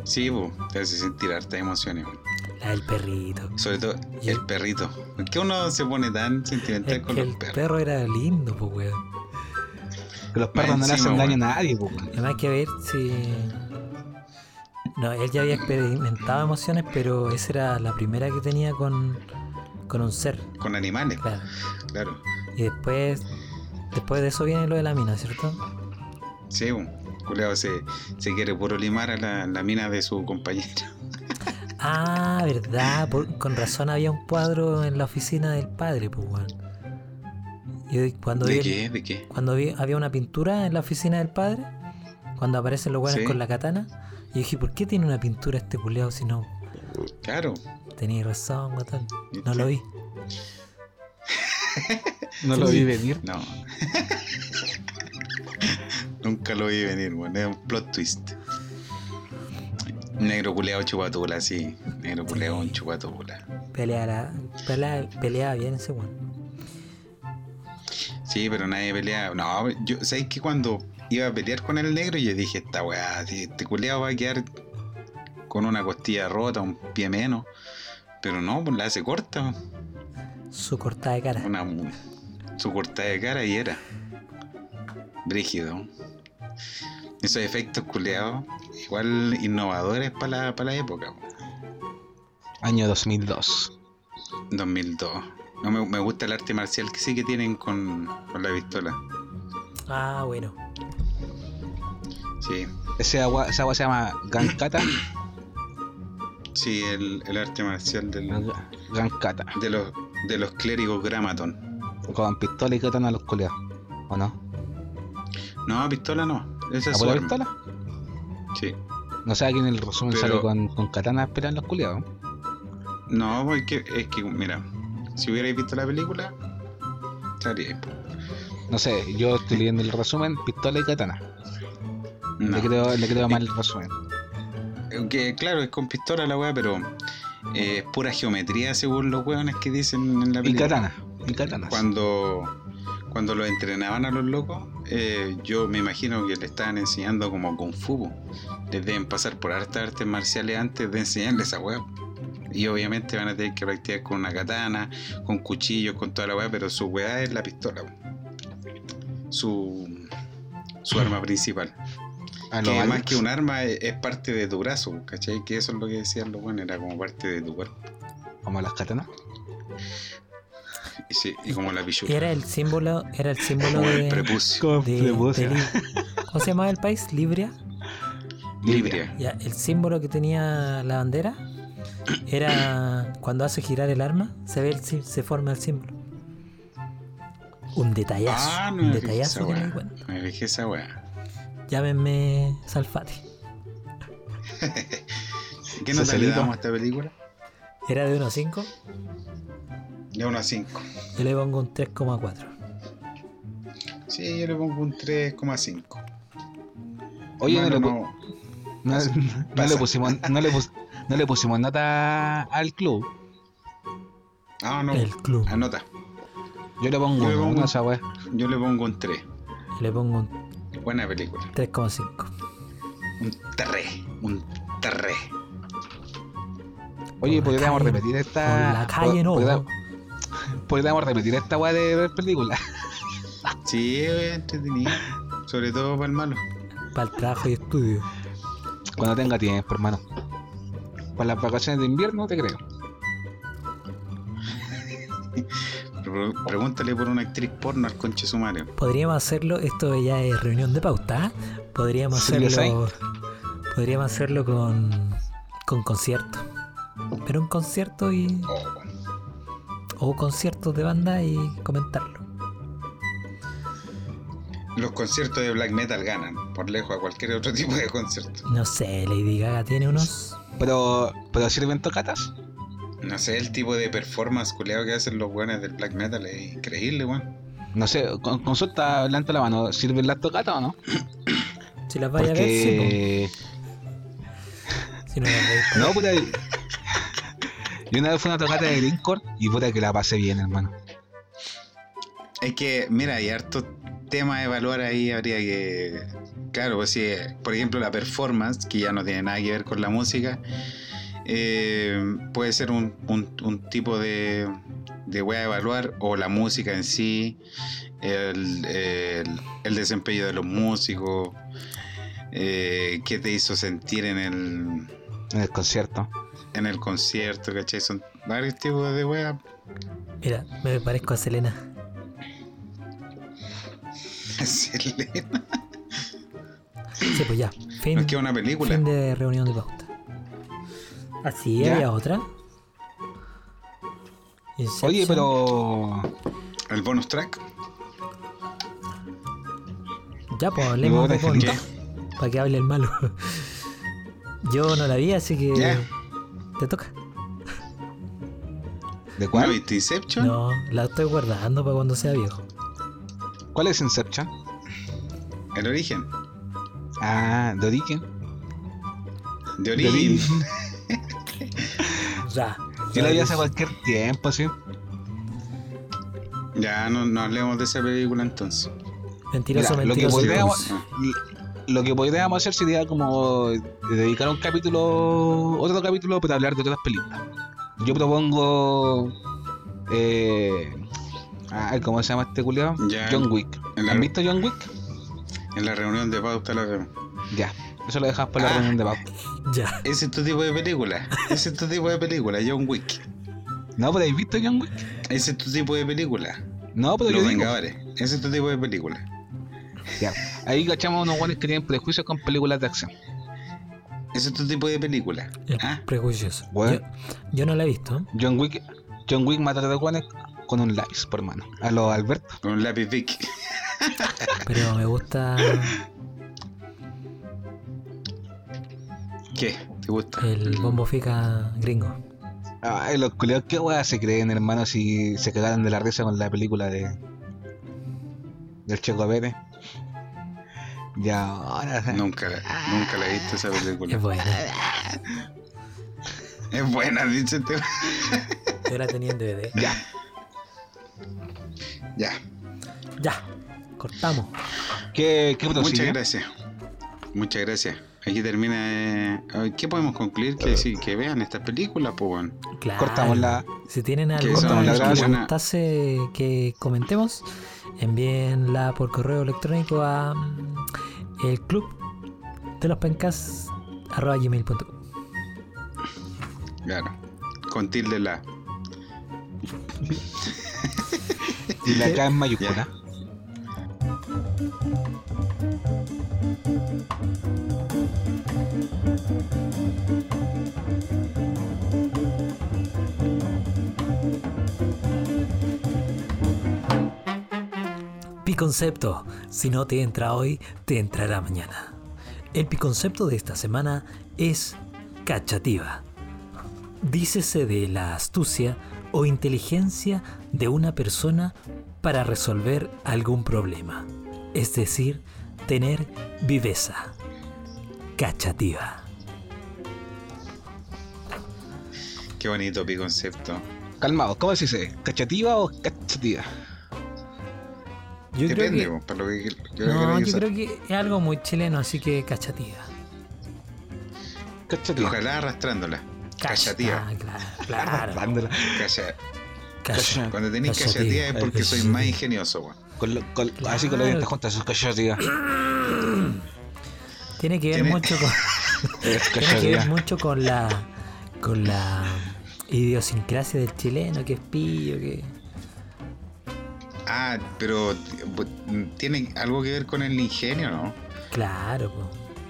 S1: Sí, po, te hace sentir hartas emociones. weón.
S3: La del perrito.
S1: Sobre todo
S3: Y
S1: el
S3: el-
S1: perrito. ¿Por qué uno se pone tan sentimental
S3: Es
S1: con
S3: que
S1: los
S3: el
S1: perros?
S3: perro era lindo, pues, weón.
S2: Que los perros no le hacen daño a nadie, weón.
S3: Además hay que ver si... No, él ya había experimentado emociones, pero esa era la primera que tenía con, con un ser,
S1: Con animales,
S3: claro.
S1: claro.
S3: Y después, después de eso viene lo de la mina, ¿cierto?
S1: Sí. Culeado se, se quiere puro limar a la, la mina de su compañero.
S3: Ah, verdad, por- con razón había un cuadro en la oficina del padre, pues, weón. Y cuando
S1: ¿De
S3: vi-
S1: qué? ¿De qué?
S3: cuando vi- había una pintura en la oficina del padre, cuando aparecen los
S1: Sí.
S3: con la katana, y dije, ¿por qué tiene una pintura este culeado si no?
S1: Claro.
S3: Tenía razón, weón. No lo vi.
S2: No
S3: Sí.
S2: lo vi venir.
S1: No. Nunca lo vi venir, weón. Es un plot twist. Negro culeado chupatula, sí. Negro culeado un chupatula.
S3: Peleaba, pelea, peleaba bien ese weón.
S1: Sí, pero nadie peleaba. No, yo, ¿sabes que cuando iba a pelear con el negro, yo dije, esta weá, si este culeado va a quedar con una costilla rota, un pie menos. Pero no, pues la hace corta.
S3: Su cortada de cara.
S1: Una, su cortada de cara y era. Brígido. Esos efectos culeados, igual innovadores para la, para la época. po.
S2: Año 2002.
S1: 2002. No, me, me gusta el arte marcial que sí que tienen con, con la pistola.
S3: Ah, bueno.
S1: Sí,
S2: Ese agua, esa agua se llama Gankata.
S1: sí, el, el arte marcial del,
S2: Gankata.
S1: de, los, de los clérigos Gramaton.
S2: Con pistola y katana a los coleados. ¿O no?
S1: No, pistola no. Esa
S2: ¿A
S1: es su
S2: por la
S1: arma.
S2: pistola?
S1: Sí.
S2: No sé, aquí en el resumen
S1: Pero-
S2: sale con, con katana esperan los culiados.
S1: No, porque es que, mira, si hubierais visto la película, estaría.
S2: No sé, yo estoy leyendo el resumen, pistola y katana.
S1: No.
S2: Le creo, le creo mal el resumen.
S1: Que claro, es con pistola la weá, pero eh, es pura geometría según los weones que dicen en la
S2: Y
S1: película.
S2: katana.
S1: Cuando, cuando los entrenaban a los locos, eh, yo me imagino que le estaban enseñando como Kung Fu. Les deben pasar por hartas artes marciales antes de enseñarles esa weá. Y obviamente van a tener que practicar con una katana, con cuchillos, con toda la weá, pero su weá es la pistola. Su, su arma principal.
S2: A lo
S1: Que más que un arma es, es parte de tu brazo, ¿cachai? Que eso es lo que decían los buenos, era como parte de tu cuerpo.
S2: Como las katanas.
S1: Y, sí, y como la
S3: Y
S1: pichula.
S3: era el símbolo, era el símbolo
S1: Como el
S3: de,
S1: prepucio.
S3: de- de Li- ¿Cómo se llamaba el país? Libria.
S1: Libria.
S3: Ya, el símbolo que tenía la bandera era cuando hace girar el arma, se ve el, sí- se forma el símbolo. Un detallazo,
S1: Ah, no
S3: un
S1: me
S3: detallazo que me cuenta.
S1: Me fijé esa weá.
S3: Llámenme Salfati.
S1: ¿Qué nota le damos a esta película?
S3: Era de 1 a 5,
S1: De 1 a 5.
S3: yo le pongo un 3,4.
S1: Sí, yo le pongo un 3,5.
S2: Oye, no,
S1: Bueno, no,
S2: no- no le pusimos, no, le pus- no le pusimos nota al club.
S1: Ah, no.
S3: El club.
S1: Anota.
S2: Yo le pongo
S1: Yo le pongo
S2: uno
S1: un-. Yo le pongo un 3.
S3: Yo le pongo un
S1: Buena película.
S3: 3,5.
S1: Un 3. Un 3.
S2: Oye, podríamos
S3: calle-
S2: repetir esta.
S3: Por la calle no.
S2: podríamos- Podríamos repetir esta weá de ver películas.
S1: Sí, entretenido. Sobre todo para el malo.
S3: Para el trabajo y estudio.
S2: Cuando tenga tiempo, hermano. Para las vacaciones de invierno, te creo.
S1: Pregúntale por una actriz porno al conche sumario.
S3: Podríamos hacerlo, esto ya es reunión de pauta. ¿eh? Podríamos hacerlo. Podríamos hacerlo con. con concierto. Pero un concierto y.
S1: Oh.
S3: O conciertos de banda y comentarlo.
S1: Los conciertos de black metal ganan, por lejos, a cualquier otro tipo de concierto.
S3: No sé, Lady Gaga tiene unos.
S2: Pero, pero sirven tocatas.
S1: No sé, el tipo de performance culeado que hacen los buenos del black metal es increíble, weón.
S2: No sé, con- consulta levanta la mano. ¿Sirven las tocatas o no?
S3: Si las vaya a ver, sí,
S2: Porque.
S3: Si no las
S2: No, puta. Yo una vez fui a una tocata de Greencore y puta que la pasé bien, hermano.
S1: Es que, mira, hay harto tema a evaluar ahí, habría que... Claro, pues si, por ejemplo, la performance, que ya no tiene nada que ver con la música, eh, puede ser un, un- un tipo de, de wea a evaluar, o la música en sí, el, el- el desempeño de los músicos, eh, qué te hizo sentir en el,
S2: En el concierto.
S1: En el concierto, ¿cachai? Son varios tipos de wea.
S3: Mira, me parezco a Selena.
S1: Selena.
S3: Sí, pues ya. Fin,
S1: Nos queda una película.
S3: fin de reunión de pauta. Así,
S2: ¿Ya?
S3: había otra.
S2: Oye, pero.
S1: El bonus track.
S3: Ya, pues
S2: ¿Y
S3: hablemos de
S2: Angelito?
S3: Para que hable el malo. Yo no la vi, así que.
S1: Ya.
S3: Te toca.
S2: ¿De
S1: ¿No
S2: cuál?
S1: viste Inception?
S3: No, la estoy guardando para cuando sea viejo.
S2: ¿Cuál es Inception?
S1: El origen.
S2: Ah, de origen.
S1: De
S2: De
S1: origen.
S2: origen.
S3: Ya.
S2: Yo la vi hace cualquier tiempo, sí.
S1: Ya no, no hablemos de esa película entonces.
S3: Mentiroso,
S2: Mira, lo que
S3: mentiroso.
S1: Ah,
S2: Lo que podríamos hacer sería como dedicar un capítulo, otro capítulo para hablar de otras películas. Yo propongo. Eh, ay, ¿Cómo se llama este culiado? John Wick.
S1: La-
S2: ¿Han visto John Wick?
S1: En la reunión de pauta la vemos.
S2: Ya. Eso lo dejamos para la
S1: Ah.
S2: reunión de pauta.
S3: Ya.
S1: Ese es tu tipo de película. Ese es tu tipo de película, John Wick.
S2: No, pero ¿habéis visto John Wick?
S1: Ese es tu tipo de película.
S2: No, pero
S1: Los
S2: yo digo.
S1: Vengadores. Ese es tu tipo de película.
S2: Ya. Ahí cachamos unos guanes que tienen prejuicios con películas de acción.
S1: Ese es tu tipo de película.
S3: El
S1: Ah,
S3: prejuicioso.
S2: Bueno.
S3: Yo, yo no la he visto.
S2: John Wick, John Wick mata a los guanes con un lápiz por mano. A los Alberto.
S1: con un lápiz Vic.
S3: Pero me gusta
S1: ¿Qué? ¿Te gusta?
S3: el bombo fica gringo.
S2: Ay, los culiados, ¿qué weá se creen, hermano, si se cagaron de la risa con la película de. del Checo Pérez? Ya, ahora.
S1: Nunca, nunca la he visto esa película.
S3: Es buena.
S1: Es buena, dice este.
S3: Yo la tenía en DVD.
S2: Ya.
S1: Ya.
S3: Ya. Cortamos.
S2: ¿Qué, qué
S1: Muchas gracias. Muchas gracias. Aquí termina. eh, ¿Qué podemos concluir? Que, sí, que vean estas películas, pues bueno.
S3: Claro.
S2: Cortamos la.
S3: Si tienen
S1: Que
S3: alguna
S2: son
S3: que les gustase que comentemos, envíenla por correo electrónico a el club de los pencas arroba gmail.com.
S1: Claro. Con tilde la.
S2: Y la K en mayúscula.
S3: Piconcepto. Si no te entra hoy, te entrará mañana. El piconcepto de esta semana es cachativa. Dícese de la astucia o inteligencia de una persona para resolver algún problema. Es decir, tener viveza. Cachativa.
S1: Qué bonito pi concepto.
S2: Calmado, ¿cómo se dice? ¿Cachativa o cachativa?
S3: Yo
S1: Depende,
S3: creo
S1: pues, para lo que, yo
S3: que,
S1: que
S3: no,
S1: que
S3: yo creo que es algo muy chileno, así que cachativa.
S2: Cachativa.
S1: Ojalá arrastrándola.
S3: Cacha-
S1: Cachativa.
S3: Ah, claro, claro.
S2: Dándola.
S1: Cacha-
S3: Cacha-
S1: Cuando tenéis
S3: cachativa
S1: es porque soy
S3: Cachativa.
S1: más ingenioso, weón.
S2: Con lo- con-
S3: Claro.
S2: Así con los dientes juntos, sus cachativas.
S3: Tiene que ver
S1: Tiene-
S3: mucho con.
S2: Es
S3: Tiene que ver mucho con la con la idiosincrasia del chileno, que es pillo, que
S1: Ah, pero tiene algo que ver con el ingenio, ¿no?
S3: claro, po.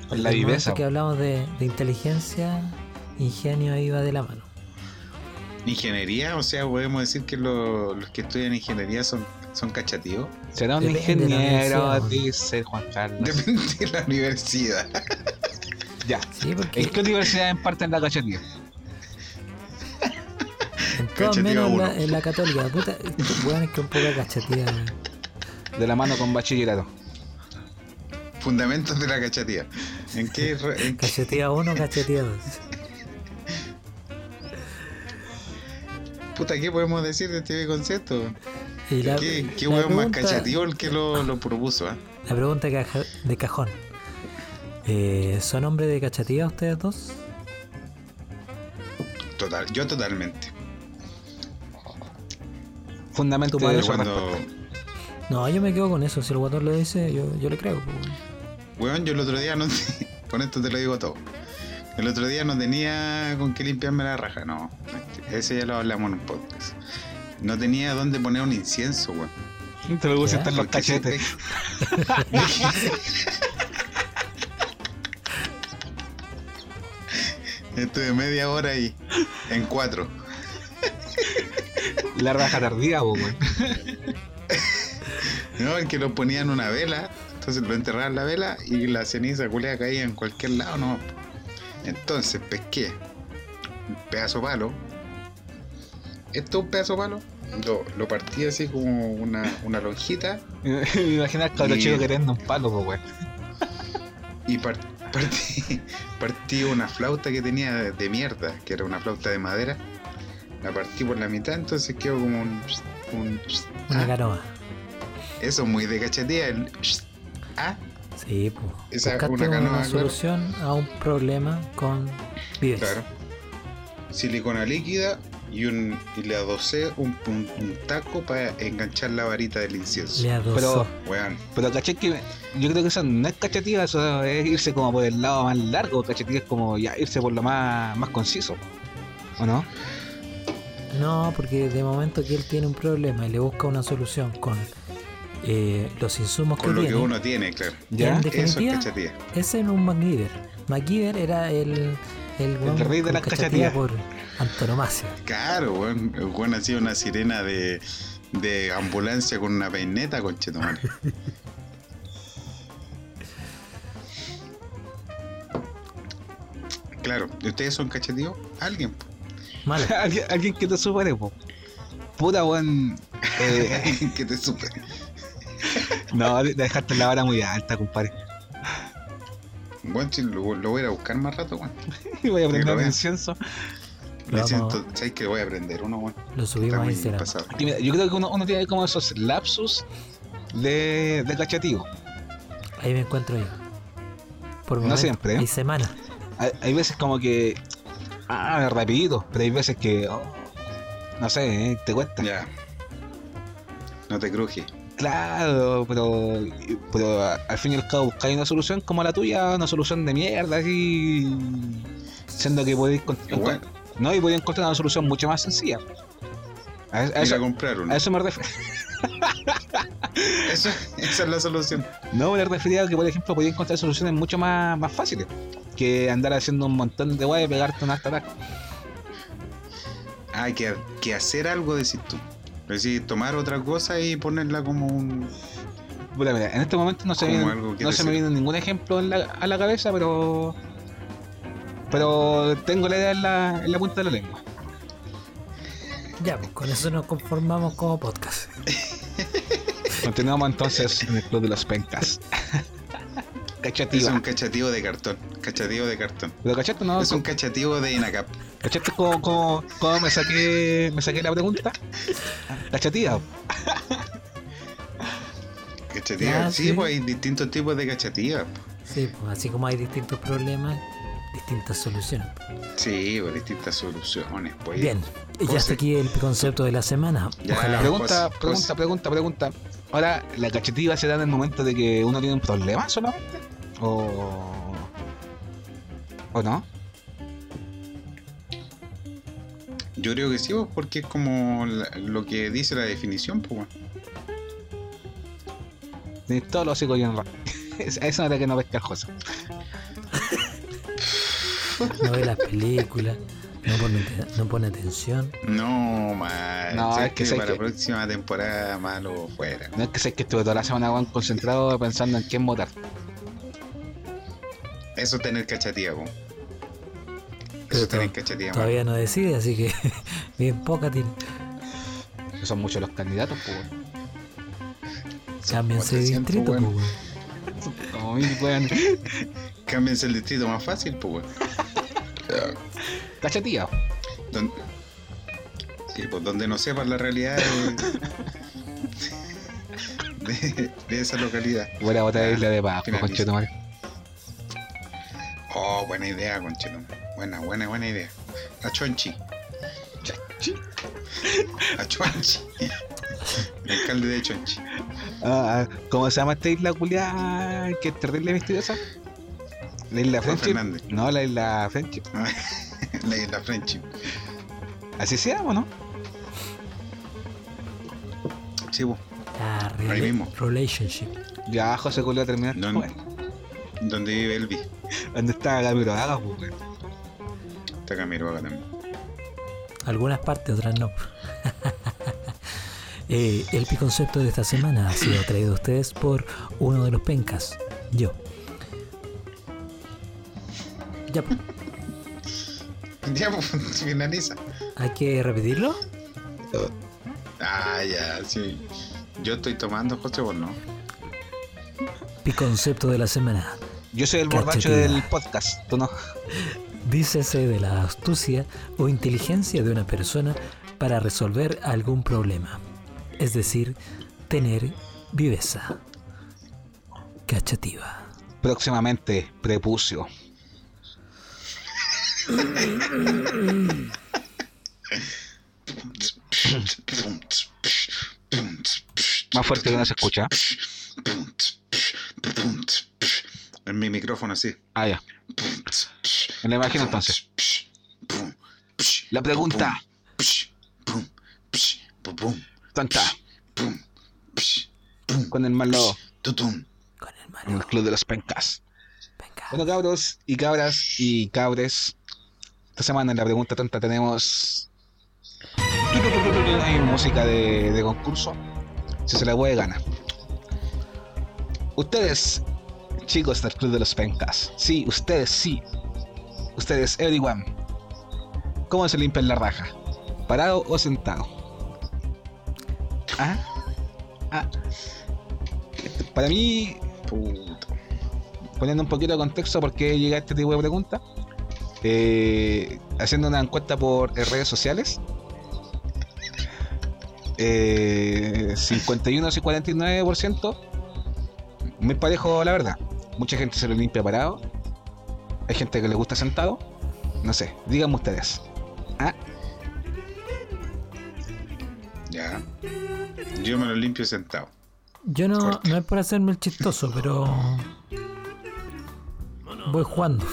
S2: Con la viveza.
S3: que hablamos de, de inteligencia, ingenio ahí va de la mano.
S1: Ingeniería, o sea, podemos decir que lo- los que estudian ingeniería son, son cachativos.
S2: Será un
S3: Depende la
S2: ingeniero, dice Juan Carlos.
S1: Depende de la universidad.
S2: Ya.
S3: Sí, porque
S2: ¿En qué universidad la cachativa?
S3: en todas
S1: Cachativa
S3: menos en
S1: uno.
S3: la, en la católica, puta, estos weones que un poco cachatía.
S2: De la mano con bachillerato.
S1: Fundamentos de la cachatía. ¿En qué, en
S3: Cachetía 1, cachetía 2.
S1: puta, qué podemos decir de este concepto?
S3: Y la,
S1: ¿Qué, qué
S3: la
S1: weón más cachativo el que lo, lo propuso, ah?
S3: La pregunta de cajón. Eh, ¿Son hombres de cachatía ustedes dos?
S1: Total, yo totalmente.
S2: Fundamento su
S1: cuando.
S3: No, yo me quedo con eso. Si el guatón lo dice, yo, yo le creo. pues, weón.
S1: weón, yo el otro día no con esto te lo digo todo. El otro día no tenía con qué limpiarme la raja, no. Ese ya lo hablamos en un podcast. No tenía dónde poner un incienso, weón.
S2: Te lo puse en los cachetes.
S1: Estuve media hora ahí, en cuatro.
S2: La raja tardía, po, weón.
S1: No, el que lo ponía en una vela, entonces lo enterraban en la vela y la ceniza culea caía en cualquier lado, no. Entonces pesqué un pedazo de palo. Esto es un pedazo de palo. Lo, lo partí así como una, una lonjita
S2: Me imagino al chico queriendo un palo, po, weón.
S1: y par- partí, partí una flauta que tenía de, de mierda, que era una flauta de madera. La partí por la mitad, entonces quedó como un. un
S3: Una
S1: ah,
S3: canoa.
S1: eso es muy de cachetía. El, ah,
S3: Sí, pues.
S1: Esa-
S3: Buscaste
S1: una
S3: una,
S1: canoa, claro.
S3: solución a un problema con vives.
S1: Claro. Silicona líquida y un y le adosé un, un- un taco para enganchar la varita del incienso.
S3: Le adosó.
S1: Weón,
S2: Pero caché que yo creo que eso no es cachativa, eso es irse como por el lado más largo. Cachativa es como ya irse por lo más, más conciso. ¿O no?
S3: No, porque de momento que él tiene un problema y le busca una solución con eh, los insumos
S1: con
S3: que
S1: lo que
S3: tiene,
S1: uno tiene, claro.
S2: Ya.
S3: en
S1: Eso es
S3: ese era un MacGyver. MacGyver era el, el, weón
S2: rey de
S3: con
S2: las
S3: cachatía
S2: cachatías.
S3: por antonomasia.
S1: Claro, weón. El weón hacía una sirena de, de ambulancia con una peineta, conchetumare. Claro, ¿y ustedes son cachetíos? Alguien.
S3: Malo.
S2: alguien, alguien que te supere, po. Puta, weón. Eh,
S1: Alguien que te supe.
S2: no, de- dejaste la vara muy alta, compadre.
S1: Bueno, si lo, lo voy a ir a buscar más rato, weón.
S2: Voy a
S1: lo
S2: prender un incienso.
S1: Me siento, ¿sabes que voy a aprender uno, weón?
S3: Lo subimos a
S1: muy
S3: Instagram.
S2: Y mira, yo creo que uno, uno tiene como esos lapsus de, de cachativo.
S3: Ahí me encuentro yo. Por
S2: No
S3: momentos,
S2: siempre, ¿eh?
S3: Hay semanas.
S2: Hay, hay veces como que. Ah, rapidito. Pero hay veces que. oh, no sé, ¿eh? te cuesta.
S1: Ya. No te cruje.
S2: Claro, pero, pero al fin y al cabo buscáis una solución como la tuya, una solución de mierda, así. Siendo que podéis.
S1: Igual.
S2: No, y podéis encontrar una solución mucho más sencilla. A, a eso,
S1: comprar uno.
S2: a eso me refiero.
S1: Eso, esa es la solución.
S2: No, me refería a que, por ejemplo, podéis encontrar soluciones mucho más, más fáciles que andar haciendo un montón de weas y pegarte una hasta
S1: Hay que, que hacer algo, decís tú. Es decir, tomar otra cosa y ponerla como un.
S2: Mira, en este momento no se,
S1: que
S2: no se me viene ningún ejemplo en la- a la cabeza, pero. Pero tengo la idea en la, en la punta de la lengua.
S3: Ya, pues con eso nos conformamos como podcast.
S2: Continuamos entonces en el Club de los Pencas.
S1: Es
S2: Cachativa.
S1: un cachativo de cartón. Cachativo de cartón.
S2: ¿Pero cachaste no?
S1: Es un cachativo de INACAP.
S2: ¿Cachaste cómo, cómo- cómo me saqué me saqué la pregunta? Cachativa.
S1: Cachativo.
S3: Ya,
S1: sí,
S3: sí.
S1: pues hay distintos tipos de cachativas.
S3: Sí, pues así como hay distintos problemas, distintas soluciones.
S1: Sí, pues distintas soluciones. Pues.
S3: Bien, y ya está aquí el concepto de la semana.
S1: Ya.
S3: Ojalá.
S2: Pregunta,
S1: José,
S2: pregunta,
S1: José.
S2: pregunta, pregunta. Ahora, ¿la cachativa se da en el momento de que uno tiene un problema solamente? ¿O, ¿O no?
S1: Yo creo que sí, pues, porque es como la- lo que dice la definición, pues. bueno.
S2: Todos los de ra- Esa es la que no pesca el.
S3: No ve las películas, no pone, no pone atención.
S1: No, man.
S2: No, es que sé
S1: para
S2: que-
S1: la próxima temporada malo fuera.
S2: No es que sé que estuve toda la semana weón, concentrado pensando en quién votar.
S1: Eso es tener.
S3: Pero
S1: Eso es tener man.
S3: Todavía no decide, así que bien poca tiene.
S2: Que son muchos los candidatos, pues.
S3: Cámbiense de
S1: 400,
S3: distrito, pues.
S2: Como mil.
S1: Cámbiense el distrito más fácil, pues,
S2: Cachativa.
S1: Don- Sí, pues donde no sepan la realidad, de, de esa localidad.
S2: Voy a botar isla de Pascua, conchetumare.
S1: Oh, buena idea, conchito. Buena, buena, buena idea. A Chonchi. A Chonchi. El alcalde de Chonchi.
S2: Ah, ah, ¿Cómo se llama esta isla culiada que es terrible misteriosa? La isla
S1: Juan
S2: Friendship.
S1: Fernández.
S2: No, la isla Friendship.
S1: La isla Friendship.
S2: Así se llama, ¿no?
S1: Sí, vos.
S3: La
S1: Ahí mismo.
S3: relationship.
S2: Ya José
S1: No,
S2: esta
S1: no.
S2: wea.
S1: Donde vive Elvis.
S2: ¿Dónde está Gamiro Haga, pues?
S1: Está Camilo acá también.
S3: Algunas partes, otras no. Eh, el piconcepto de esta semana ha sido traído a ustedes por uno de los pencas, yo. Ya, pues,
S1: Ya, pues, finaliza.
S3: hay que repetirlo.
S1: Ah, ya, sí. Yo estoy tomando, José, vos no.
S3: Piconcepto de la semana.
S2: Yo soy el borracho del podcast, tú no.
S3: Dícese de la astucia o inteligencia de una persona para resolver algún problema. Es decir, tener viveza. Cachativa.
S2: Próximamente, prepucio. Más fuerte que no se escucha.
S1: En mi micrófono, sí.
S2: Ah, ya. Me la imagino entonces. La pregunta. Tonta. Con el malo.
S3: Con el
S2: en
S3: malo.
S2: el club de los pencas. Bueno, cabros y cabras y cabres. Esta semana en la pregunta tonta tenemos. Hay música de, de concurso. Si se la puede ganar. Ustedes, chicos del Club de los Pencas. Sí, ustedes sí. Ustedes, everyone. ¿Cómo se limpian la raja? ¿Parado o sentado? ¿Ah? ¿Ah? Para mí,
S1: Puto.
S2: poniendo un poquito de contexto por qué llega este tipo de pregunta, eh, haciendo una encuesta por eh, redes sociales, eh, 51 y 49%, muy parejo la verdad. Mucha gente se lo limpia parado, hay gente que le gusta sentado, no sé, díganme ustedes. Ah,
S1: Ya. Yo me lo limpio sentado.
S3: Yo no,
S1: Corta.
S3: no es por hacerme el chistoso, pero. Voy jugando.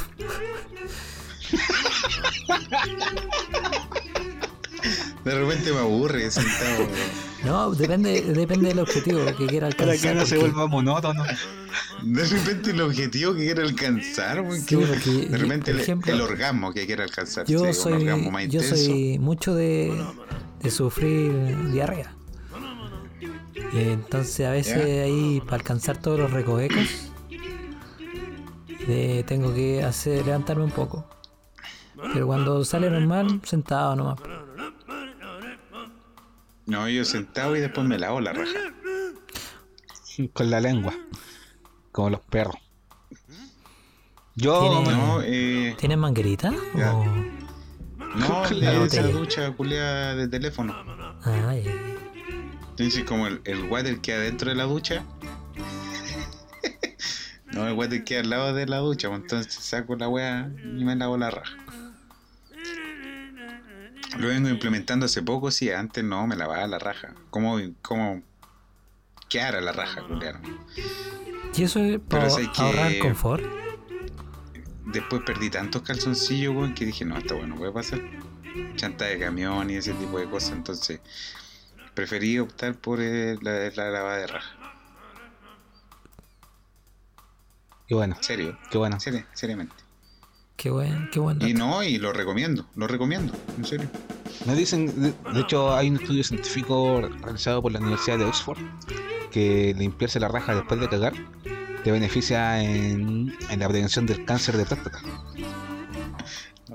S1: De repente me aburre sentado.
S3: No, depende, depende del objetivo que quiera
S2: para
S3: alcanzar.
S2: que no se vuelva monótono.
S1: De repente el objetivo que quiere alcanzar,
S3: Sí, porque,
S1: de repente
S3: por
S1: el,
S3: ejemplo,
S1: el orgasmo que quiere alcanzar.
S3: Yo
S1: sí, un
S3: soy,
S1: orgasmo más
S3: yo
S1: intenso.
S3: soy mucho de, de sufrir diarrea. Y entonces a veces ahí para alcanzar todos los recovecos eh, tengo que hacer levantarme un poco. Pero cuando sale normal, sentado nomás.
S1: No, yo sentado y después me lavo la raja.
S2: Con la lengua, como los perros. Yo,
S3: ¿Tiene-
S1: No, eh,
S3: ¿Tienes manguerita? O-
S1: no,
S2: Con
S3: la
S1: de esa ducha culiada de teléfono.
S3: Ah, ya, ya.
S1: Entonces como el, el water queda dentro de la ducha. no, el water queda al lado de la ducha, pues, entonces saco la wea y me lavo la raja. Lo vengo implementando hace poco, sí, antes no, me lavaba la raja. ¿Cómo, cómo quedara la raja?
S3: ¿Y eso es para
S1: que-
S3: ahorrar confort?
S1: Después perdí tantos calzoncillos, weón, que dije, no, esta weón no puede pasar. Chanta de camión y ese tipo de cosas, entonces preferí optar por eh, la, la lavada de raja.
S2: qué bueno,
S1: Serio,
S2: qué bueno.
S1: serio, seriamente.
S3: Qué buen, qué buen
S1: Y
S3: dato.
S1: no, y lo recomiendo, lo recomiendo, en serio.
S2: Me dicen, de, de hecho hay un estudio científico realizado por la Universidad de Oxford que limpiarse la raja después de cagar te beneficia en, en la prevención del cáncer de próstata.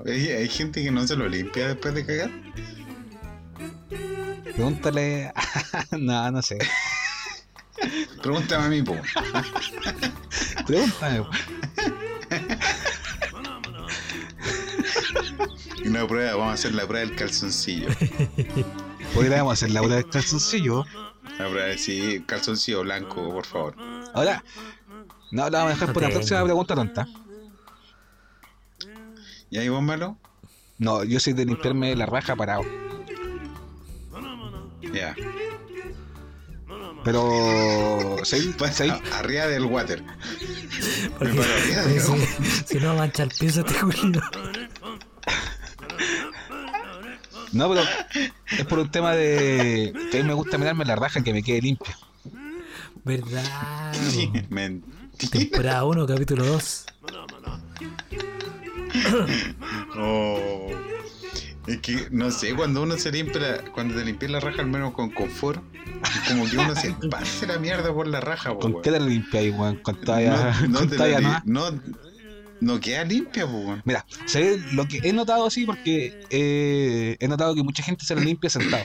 S1: Hay, hay gente que no se lo limpia después de cagar.
S2: Pregúntale, no, no sé,
S1: Pregúntame a mí, po.
S2: pregúntame.
S1: Una prueba, vamos a hacer la prueba del calzoncillo.
S2: Podríamos hacer la bola del calzoncillo.
S1: Habrá, sí, calzoncillo blanco, por favor.
S2: Ahora, no, la vamos a dejar por la próxima pregunta tonta.
S1: ¿Y ahí vos malo?
S2: No, yo soy de limpiarme la raja parado.
S1: Ya.
S2: Pero. ¿sabes?
S1: Pues, a- arriba del water.
S3: Porque,
S1: paro arriba,
S3: si, si no mancha el piso este Julio.
S2: No, pero es por un tema de. que a mí me gusta mirarme la raja que me quede limpia.
S3: ¿Verdad?
S1: Mentira.
S3: Temporada 1, capítulo 2.
S1: Oh. Es que, no sé, cuando uno se limpia, cuando te limpias la raja, al menos con confort, como que uno se esparce la mierda por la raja,
S2: ¿Con qué te la limpiáis, weón? Con toalla.
S1: no, no
S2: con
S1: te la
S2: no.
S1: No, queda limpia, weón.
S2: Mira, ¿sabes lo que he notado así? Porque eh, he notado que mucha gente se la limpia sentado.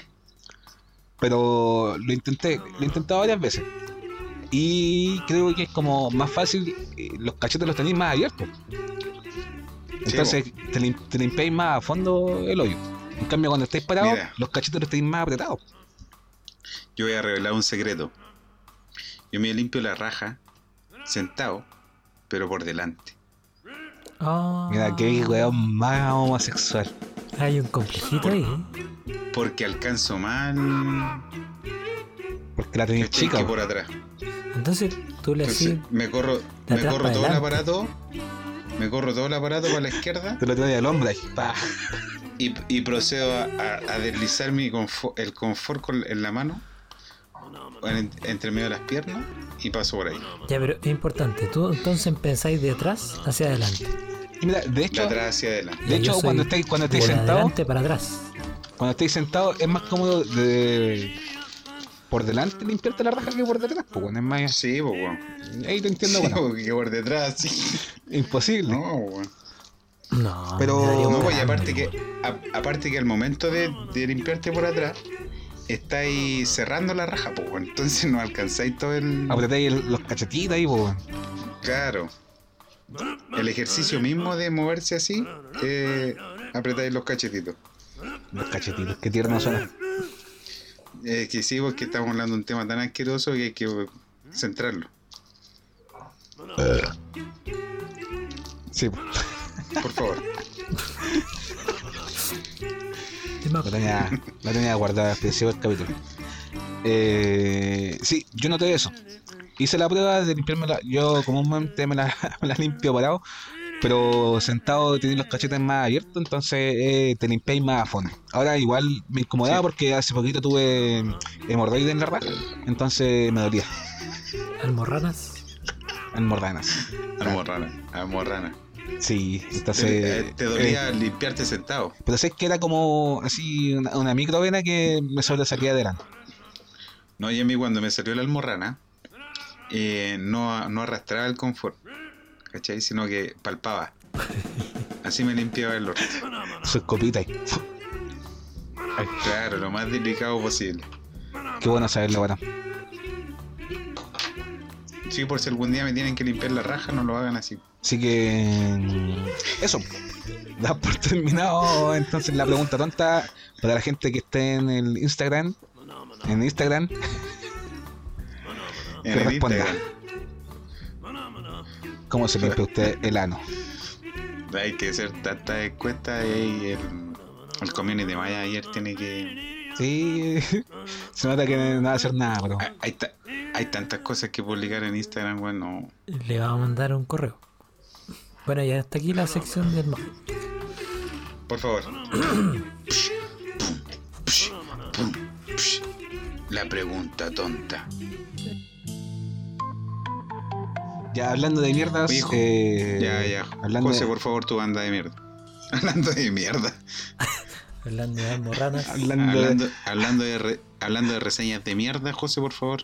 S2: Pero lo intenté, lo he intentado varias veces. Y creo que es como más fácil, eh, los cachetes los tenéis más abiertos. Entonces te, lim- te limpiáis más a fondo el hoyo. En cambio, cuando estáis parados,
S1: Mira.
S2: los cachetes los tenéis más apretados.
S1: Yo voy a revelar un secreto. Yo me limpio la raja sentado, pero por delante.
S3: Ah,
S2: Mira, qué weón más homosexual.
S3: Hay un complejito ahí.
S1: Porque alcanzo mal
S2: Porque la
S1: ¿cachai?
S2: chica.
S1: por atrás.
S3: Entonces tú le hacías.
S1: me corro, me corro todo el aparato, me corro todo el aparato para la izquierda
S2: Te lo traes al hombro ahí.
S1: y, y procedo a, a- a deslizar mi confo- el confort con- en la mano, en- entre medio de las piernas, y paso por ahí.
S3: Ya, pero es importante. Tú entonces pensáis de atrás hacia adelante.
S2: Y mira, de
S1: atrás hacia adelante.
S2: de hecho cuando estáis, cuando estáis
S3: de
S2: sentados,
S3: adelante para atrás.
S2: cuando estáis sentados es más cómodo de por delante limpiarte la raja que por detrás, pues bueno, es más.
S1: Sí, pues, weón.
S2: Ahí te entiendo,
S1: Sí,
S2: bueno.
S1: porque por detrás, sí.
S2: Imposible.
S1: No, weón.
S3: No,
S2: Pero-
S1: No, pues, y aparte que, a- aparte que al momento de, de limpiarte por atrás, estáis cerrando la raja, pues, entonces no alcanzáis todo el...
S2: Apretáis el- los cachetitos ahí, pues.
S1: Claro. El ejercicio mismo de moverse así, eh, apretáis los cachetitos.
S2: Los cachetitos, qué tiernos son.
S1: Es que sí, porque estamos hablando de un tema tan asqueroso que hay que centrarlo.
S2: Sí,
S1: Por favor.
S3: Acuerdo.
S2: tenía, lo tenía guardado al principio del capítulo. Eh, sí, yo noté eso. Hice la prueba de limpiarme la. Yo comúnmente me la, me la limpio parado, pero sentado tenéis los cachetes más abiertos, entonces eh, te limpiáis más a fondo. Ahora igual me incomodaba
S1: Sí.
S2: porque hace poquito tuve hemorroides en la raja, entonces me dolía.
S3: Almorranas.
S2: Hemorranas.
S1: Almorrana. Almorrana.
S2: Sí, entonces.
S1: eh, te dolía
S2: eh,
S1: limpiarte sentado.
S2: pero sé que era como así una, una microvena que me sobresalía adelante.
S1: No, y a mí cuando me salió la almorrana, eh, no, no arrastraba el confort, ¿cachai? Sino que palpaba. Así me limpiaba el orto.
S2: Su escopita ahí.
S1: Claro, lo más delicado posible.
S2: Qué bueno saberlo, bueno.
S1: Sí, por si algún día me tienen que limpiar la raja, no lo hagan así.
S2: Así que. Eso. Da por terminado entonces la pregunta tonta para la gente que esté en el Instagram. En Instagram. Que responda.
S1: Instagram.
S2: ¿Cómo se limpia usted el ano?
S1: Hay que hacer tanta encuesta y el, el community Maya ayer tiene que...
S2: Sí. Se nota que no va a hacer nada, pero.
S1: Hay, hay ta- hay tantas cosas que publicar en Instagram, bueno...
S3: Le vamos a mandar un correo. Bueno, ya está aquí la sección del ma-
S1: Por favor. La pregunta tonta.
S2: Ya hablando de mierdas.
S1: Hijo.
S2: eh,
S1: Ya, ya.
S2: Hablando
S1: José,
S2: de-
S1: por favor, tu banda de mierda. Hablando de mierda.
S3: Hablando de almorranas.
S2: Hablando de-
S1: Hablando, hablando, de re- hablando de reseñas de mierda, José, por favor.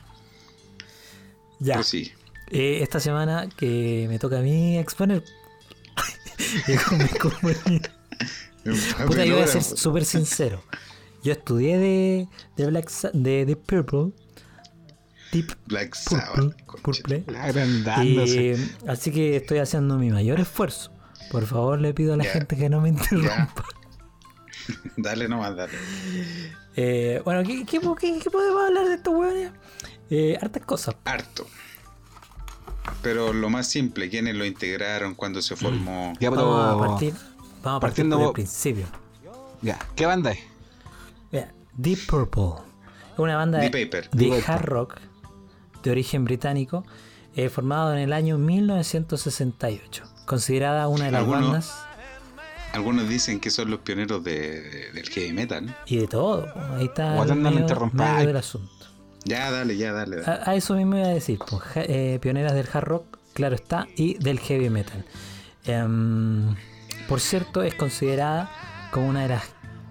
S3: Ya.
S1: Pues sí.
S3: Eh, esta semana que me toca a mí exponer. Puta, yo voy a ser súper sincero. Yo estudié de, de Black Sa- de, de Purple. Deep
S1: Black
S3: Purple.
S1: Sabbath. concha.
S3: Purple.
S2: Agrandándose.
S3: Y, así que estoy haciendo mi mayor esfuerzo. Por favor, le pido a la gente que no me interrumpa.
S1: Dale nomás, dale.
S3: Eh, bueno, ¿qué, qué, qué- qué podemos hablar de estos weones? Eh, hartas cosas.
S1: Harto. Pero lo más simple, ¿quiénes lo integraron? ¿Cuándo se formó?
S2: Ya, pero.
S3: Vamos a partir, vamos a partir por el principio.
S2: Ya, ¿qué banda es?
S3: Deep Purple es una banda de,
S1: Deep Paper.
S3: de
S2: Deep Purple.
S3: hard rock de origen británico eh, formado en el año 1968. Considerada una de las
S1: Algunos-
S3: bandas
S1: Algunos dicen que son los pioneros de- de- del heavy metal.
S3: y de todo. Ahí está el medio, medio del asunto.
S1: Ya, dale, ya, dale. dale.
S3: A, a eso mismo iba a decir, pues, eh, pioneras del hard rock, claro está, y del heavy metal. Em, por cierto, es considerada como una de las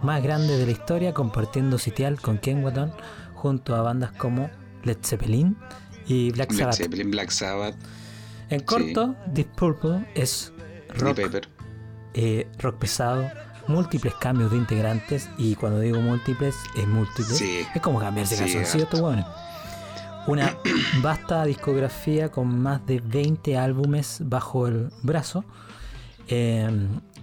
S3: más grandes de la historia, compartiendo sitial con Ken Watton junto a bandas como Led Zeppelin y Black
S1: Led
S3: Sabbath.
S1: Zeppelin, Black Sabbath,
S3: En corto, Deep Purple es rock, eh, rock pesado, múltiples cambios de integrantes, y cuando digo múltiples, es múltiples.
S1: Sí.
S3: Es como cambiarse
S1: Sí,
S3: calzoncillos, estos hueones. Una vasta discografía con más de 20 álbumes bajo el brazo, eh,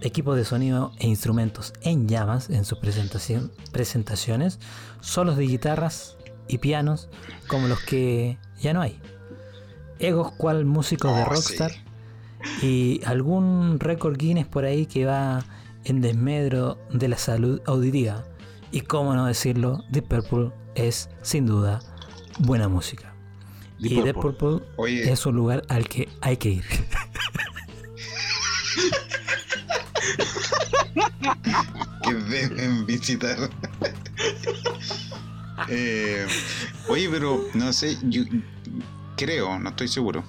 S3: equipos de sonido e instrumentos en llamas en sus presentación- presentaciones, solos de guitarras y pianos como los que ya no hay. Egos cual músicos de
S1: Oh,
S3: rockstar
S1: sí.
S3: y algún récord Guinness por ahí que va en desmedro de la salud auditiva. Y cómo no decirlo, Deep Purple es sin duda buena música.
S2: Deep
S3: y Deep
S2: Purple.
S3: Purple
S1: Oye.
S3: es un lugar al que hay que ir.
S1: que deben visitar. Eh, oye, pero no sé, yo creo, no estoy seguro,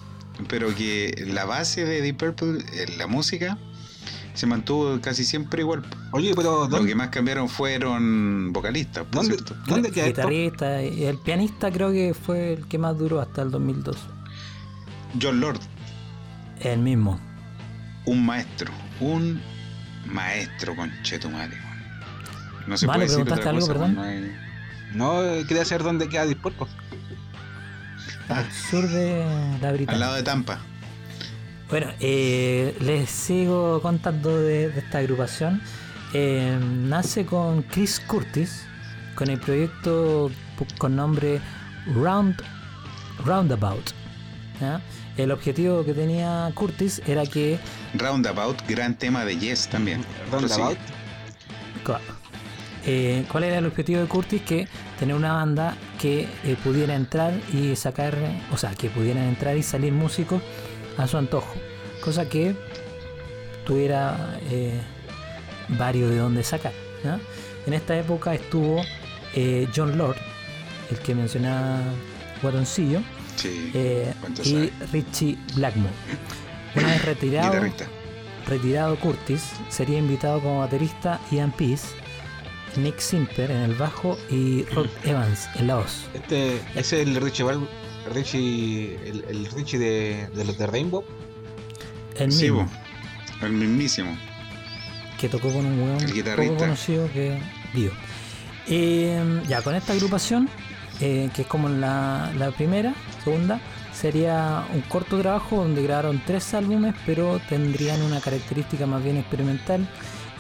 S1: pero que la base de Deep Purple, la música, se mantuvo casi siempre igual.
S2: Oye, pero
S1: Lo que
S2: ¿dónde,
S1: más cambiaron fueron vocalistas, por
S2: dónde,
S1: cierto.
S2: ¿dónde queda esto?
S3: Guitarrista y el pianista creo que fue el que más duró hasta el 2002.
S1: John Lord,
S3: El mismo.
S1: un maestro, un maestro con Chetumare. No se
S3: Vale,
S1: puede decir
S3: ¿preguntaste
S1: otra
S3: algo,
S1: cosa,
S3: perdón?
S1: no hay-
S2: No, eh, quería saber dónde queda Purple.
S3: Al sur de la
S1: Al
S3: Británica.
S1: lado de Tampa.
S3: Bueno, eh, les sigo contando de, de esta agrupación. Eh, nace con Chris Curtis, con el proyecto pu- con nombre Round, Roundabout. ¿ya? El objetivo que tenía Curtis era que
S1: Roundabout, gran tema de Yes también.
S2: Roundabout.
S3: Claro. Eh, ¿Cuál era el objetivo de Curtis? Que tener una banda que eh, pudiera entrar y sacar, o sea, que pudieran entrar y salir músicos a su antojo. Cosa que tuviera eh, varios de donde sacar. En esta época estuvo eh, John Lord, el que mencionaba Guatoncillo,
S1: Sí,
S3: eh,
S1: ¿Cuánto
S3: y? Richie Blackmore. Una vez retirado, retirado Curtis, sería invitado como baterista Ian Peace, Nick Simper en el bajo y Rod Evans en la voz.
S2: Este, ese es el Richie Richie, el, el Richie de, de los de Rainbow.
S3: El mismo,
S1: el mismísimo.
S3: que tocó con un
S1: El
S3: weón poco conocido que dio. Eh, ya, con esta agrupación, eh, que es como la, la primera, segunda, sería un corto trabajo donde grabaron tres álbumes, pero tendrían una característica más bien experimental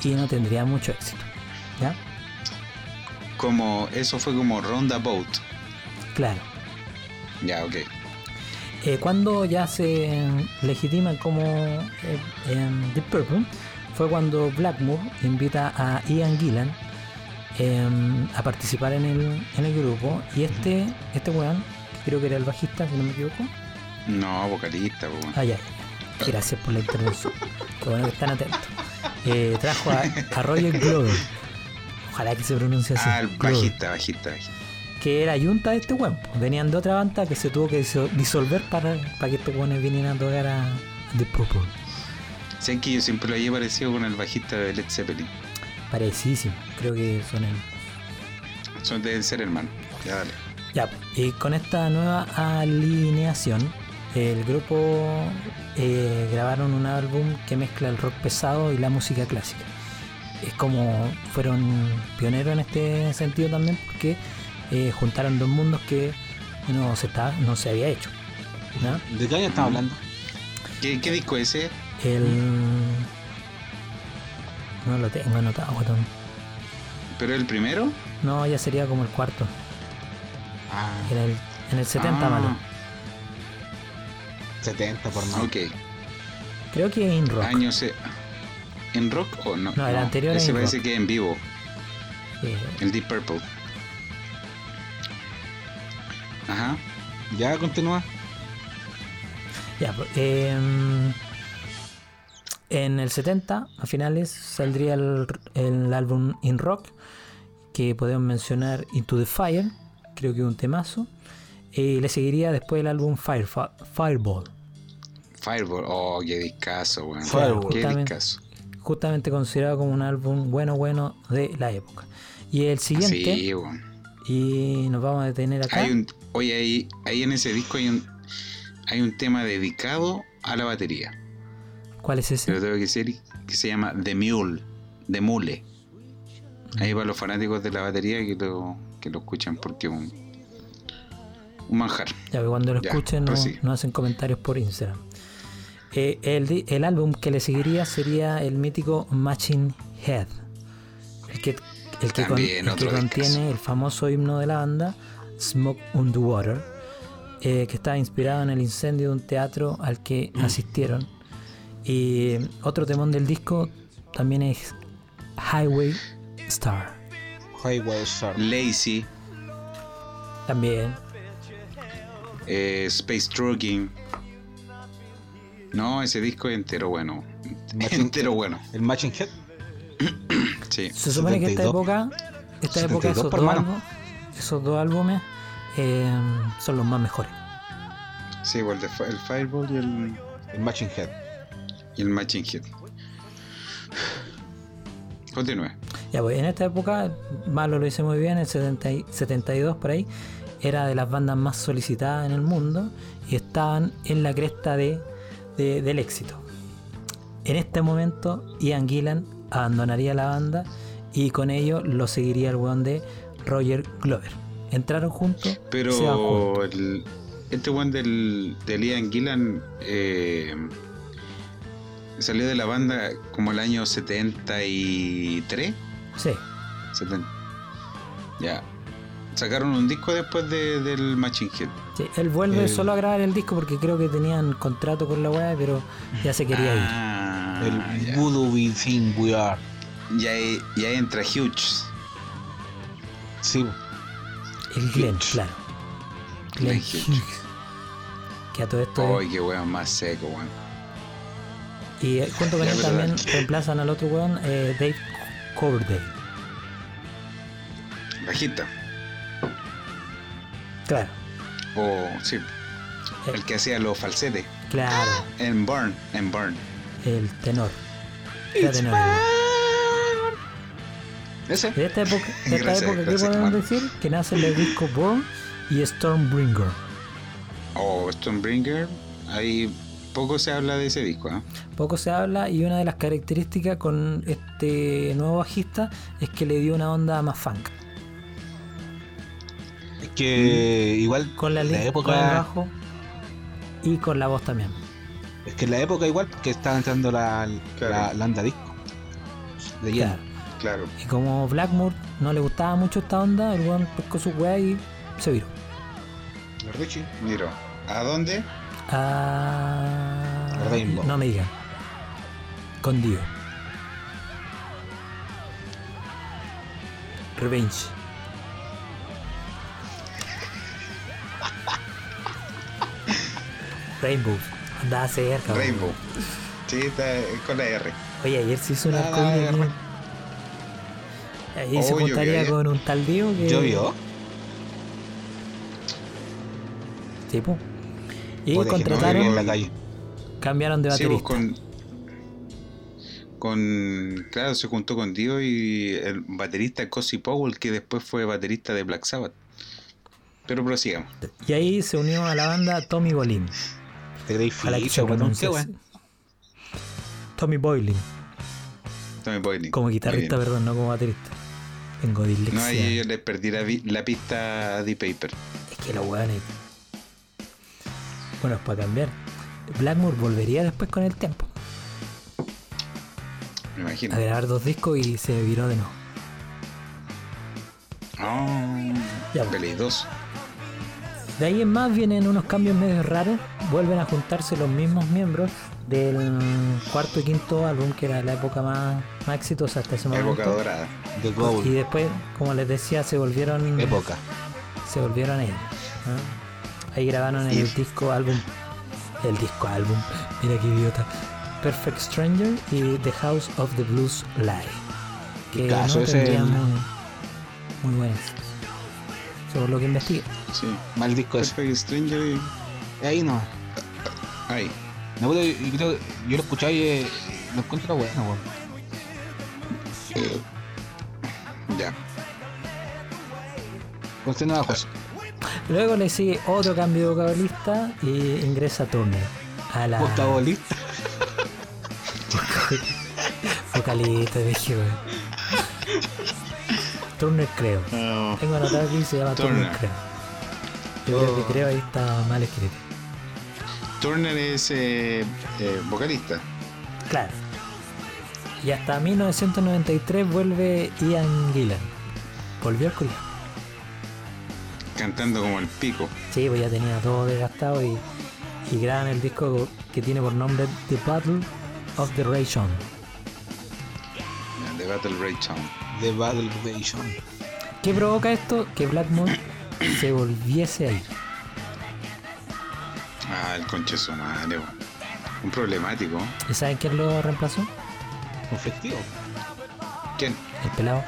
S3: y no tendrían mucho éxito. ¿Ya?
S1: Como, eso fue como Roundabout.
S3: Claro.
S1: Ya, ok.
S3: Eh, cuando ya se legitiman como eh, Deep Purple fue cuando Blackmore invita a Ian Gillan em, a participar en el, en el grupo. Y este este weón que creo que era el bajista si no me equivoco.
S1: No, vocalista, bo.
S3: ah ya gracias por la intervención. Qué bueno que están atentos. Eh, trajo a, a Roger Glover. Ojalá que se pronuncie así.
S1: Ah, el bajista, bajista, bajista.
S3: Que era yunta de este weón. Venían de otra banda que se tuvo que diso- disolver para, para que estos weones vinieran a tocar a The Purple.
S1: Sé que yo siempre lo había parecido con el bajista de Led Zeppelin.
S3: Parecidísimo, creo que son el.
S1: Son deben ser hermanos. Ya, dale.
S3: Ya, y con esta nueva alineación, el grupo eh, grabaron un álbum que mezcla el rock pesado y la música clásica. Es como fueron pioneros en este sentido también porque eh, juntaron dos mundos que no se, está, no se había hecho. ¿no?
S2: ¿De qué año estamos hablando?
S1: ¿Qué, qué disco es ese?
S3: El. No lo tengo anotado, guatón.
S1: ¿Pero el primero?
S3: No, ya sería como el cuarto.
S2: Ah,
S3: En el, en el 70
S1: Ah,
S3: malo.
S2: 70 por más.
S1: Ok.
S3: Creo que In Rock.
S1: Año se... ¿En rock o no?
S3: No, el anterior es
S1: Ese
S3: en
S1: parece
S3: rock.
S1: que en vivo.
S3: Eh,
S1: El Deep Purple. Ajá.
S2: Ya continúa.
S3: Ya, pues, em, en el 70, a finales, saldría el, el álbum In Rock, que podemos mencionar Into the Fire, creo que es un temazo. Y le seguiría después el álbum Firefa- Fireball,
S1: Fireball. Oh, qué discazo, weón.
S2: Fireball.
S1: Qué
S3: Justamente.
S1: discazo.
S3: justamente considerado como un álbum bueno, bueno de la época. Y el siguiente,
S1: Sí, weón.
S3: y nos vamos a detener acá.
S1: Hay un, oye, ahí, ahí en ese disco hay un, hay un tema dedicado a la batería.
S3: ¿Cuál es
S1: Pero
S3: ese?
S1: tengo que decir que se llama The Mule. The Mule. Ahí para los fanáticos de la batería que lo, que lo escuchan porque es un, un manjar.
S3: Ya cuando lo
S1: Ya,
S3: escuchen no, no hacen comentarios por Instagram. Eh, el, el álbum que le seguiría sería el mítico Matching Head. El que, el que, con- el que contiene el famoso himno de la banda, Smoke on the Water, eh, que está inspirado en el incendio de un teatro al que
S1: Mm.
S3: asistieron. Y otro temón del disco también es Highway Star.
S2: Highway Star.
S1: Lazy,
S3: También.
S1: eh, Space Trucking. No, ese disco es entero bueno. Entero bueno.
S2: El Matching Head.
S1: Sí.
S3: Se supone que esta
S2: 72.
S3: época, esta época
S2: 72
S3: esos esos dos álbumes eh, son los más mejores.
S1: Sí, el, de Fi- el Fireball y el,
S2: El Matching Head.
S1: y el Matching Hit. Continúe.
S3: Ya pues, en esta época, Malo lo hice muy bien, el 70 y- 72 por ahí, era de las bandas más solicitadas en el mundo y estaban en la cresta de, de- del éxito. En este momento, Ian Gillan abandonaría la banda y con ello lo seguiría el weón de Roger Glover. Entraron juntos, se van
S1: Pero
S3: juntos.
S1: el, este one del, del Ian Gillan eh, salió de la banda como el año 73.
S3: Sí,
S1: 70. Ya. Sacaron un disco después de- del Machine Head.
S3: sí, él vuelve
S2: El-
S3: solo a grabar el disco porque creo que tenían contrato con la weá, pero ya se quería ir.
S1: Ah,
S2: El
S1: ya.
S2: Voodoo We Think We Are.
S1: Y ahí, y ahí entra Hughes.
S2: Sí,
S3: El Glenn, claro. Glenn.
S1: Hughes.
S3: Que a todo esto.
S1: Ay, qué weón más seco, weón.
S3: y eh, junto con él también reemplazan al otro weón, eh, Dave Coverdale.
S1: Bajita.
S3: Claro,
S1: O, sí,
S3: Eh.
S1: el que hacía los falsetes.
S3: claro,
S1: En Burn, en Burn.
S3: el tenor. Era tenor.
S2: Ese.
S3: De esta época, de esta
S1: Gracias,
S3: época ¿qué
S1: gracias,
S3: podemos decir? Que nace el disco Born y Stormbringer.
S1: O Stonebringer. Ahí poco se habla de ese disco, ¿eh?
S3: Poco se habla y una de las características con este nuevo bajista es que le dio una onda más funk.
S2: Es que igual
S3: Con la,
S2: la
S3: li- con el
S2: época.
S3: bajo y con la voz también.
S2: Es que en la época igual que estaba entrando la,
S1: Claro.
S2: la, la onda disco. De.
S3: Claro.
S1: Claro.
S3: Y como Blackmore no le gustaba mucho esta onda, el weón pescó su weá y se viró.
S2: Richie.
S1: Miro. ¿A dónde?
S3: Ah,
S2: Rainbow.
S3: no me digan. Con Dio. Revenge. Rainbow. Andaba cerca.
S1: Rainbow. Sí, está con la R.
S3: Oye, ayer se hizo un
S2: Ah.
S3: Ahí se
S1: Oh,
S3: juntaría
S1: ayer.
S3: con un tal Dio que.
S2: ¿Llovió?
S3: Tipo. Y
S2: no
S3: contrataron,
S2: la calle.
S3: cambiaron de
S1: Sí, pues,
S3: baterista.
S1: con. Con. Claro, se juntó con Dio y el baterista Cozy Powell, que después fue baterista de Black Sabbath. Pero prosigamos.
S3: Y ahí se unió a la banda Tommy Bolin.
S2: Te creí
S3: Ojalá que se. Tommy Boylan,
S1: Tommy Boylan.
S3: como guitarrista, perdón, no como baterista. Tengo dislexia.
S1: No, ahí yo le perdí la, pista a The Paper.
S3: Es que los weones. Bueno, es para cambiar. Blackmore volvería después con el tiempo
S1: Me imagino.
S3: a grabar dos discos y se viró de nuevo.
S1: Oh,
S3: Ya, pues.
S1: 2.
S3: De ahí en más vienen unos cambios medio raros. Vuelven a juntarse los mismos miembros del cuarto y quinto álbum, que era la época más, más exitosa hasta ese momento.
S1: Época dorada.
S2: The
S3: Y
S2: Goal.
S3: después, como les decía, se volvieron
S2: Época.
S3: se volvieron ellos. ¿no? Ahí grabaron el
S1: Y-
S3: disco álbum. El disco álbum. Mira qué idiota. Perfect Stranger y The House of the Blues Live. Que
S2: Caso,
S3: no
S2: ese el-
S3: muy, muy buenas. Sobre lo que investigué.
S1: Sí.
S2: Mal disco ese.
S1: Perfect Stranger y...
S2: Ahí no.
S1: Ahí.
S2: No, yo, creo- yo lo escuchaba y eh, lo encuentro bueno,
S1: Ya.
S2: Continúa, José.
S3: Luego le sigue otro cambio de vocalista y ingresa Turner a la
S2: Vocabolista.
S3: vocalista, dije, weón. Turner creo. Tengo anotado aquí se llama Turner,
S1: Turner.
S3: creo. Yo creo que
S2: Oh.
S3: creo ahí está mal escrito.
S1: Turner es eh, eh, vocalista.
S3: Claro. Y hasta 1993 vuelve Ian Gillan. Volvió al culiao.
S1: Cantando como el pico.
S3: Sí, pues ya tenía todo desgastado y, y graban el disco que tiene por nombre The Battle of the Ray Sean.
S1: De Battle Ray Town.
S2: The Battle Nation.
S3: ¿Qué provoca esto? Que Blackmore se volviese a ir.
S1: Ah, el conche su madre. bo. Un problemático.
S3: ¿Y saben quién lo reemplazó?
S2: Conflictivo.
S1: ¿Quién?
S3: El pelado.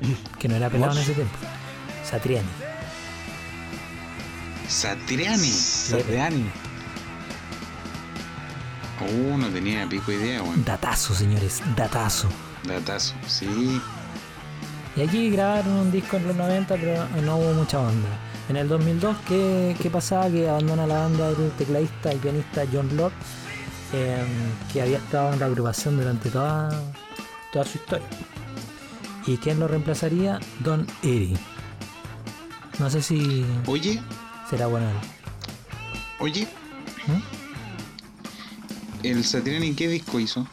S3: Que no era pelado en ese tiempo. Satriani.
S1: Satriani.
S2: Satriani.
S1: Uh, no tenía pico idea, weón.
S3: Datazo, señores. Datazo.
S1: Datazo. Sí.
S3: Y aquí grabaron un disco en los 90, pero no hubo mucha onda. En el 2002, ¿qué, qué pasaba? Que abandona la banda el tecladista y pianista John Lord, eh, que había estado en la agrupación durante toda, toda su historia. ¿Y quién lo reemplazaría? Don Eddie. No sé si
S1: Oye,
S3: será bueno él.
S1: oye.
S3: ¿Mm?
S1: ¿El Satriani qué disco hizo?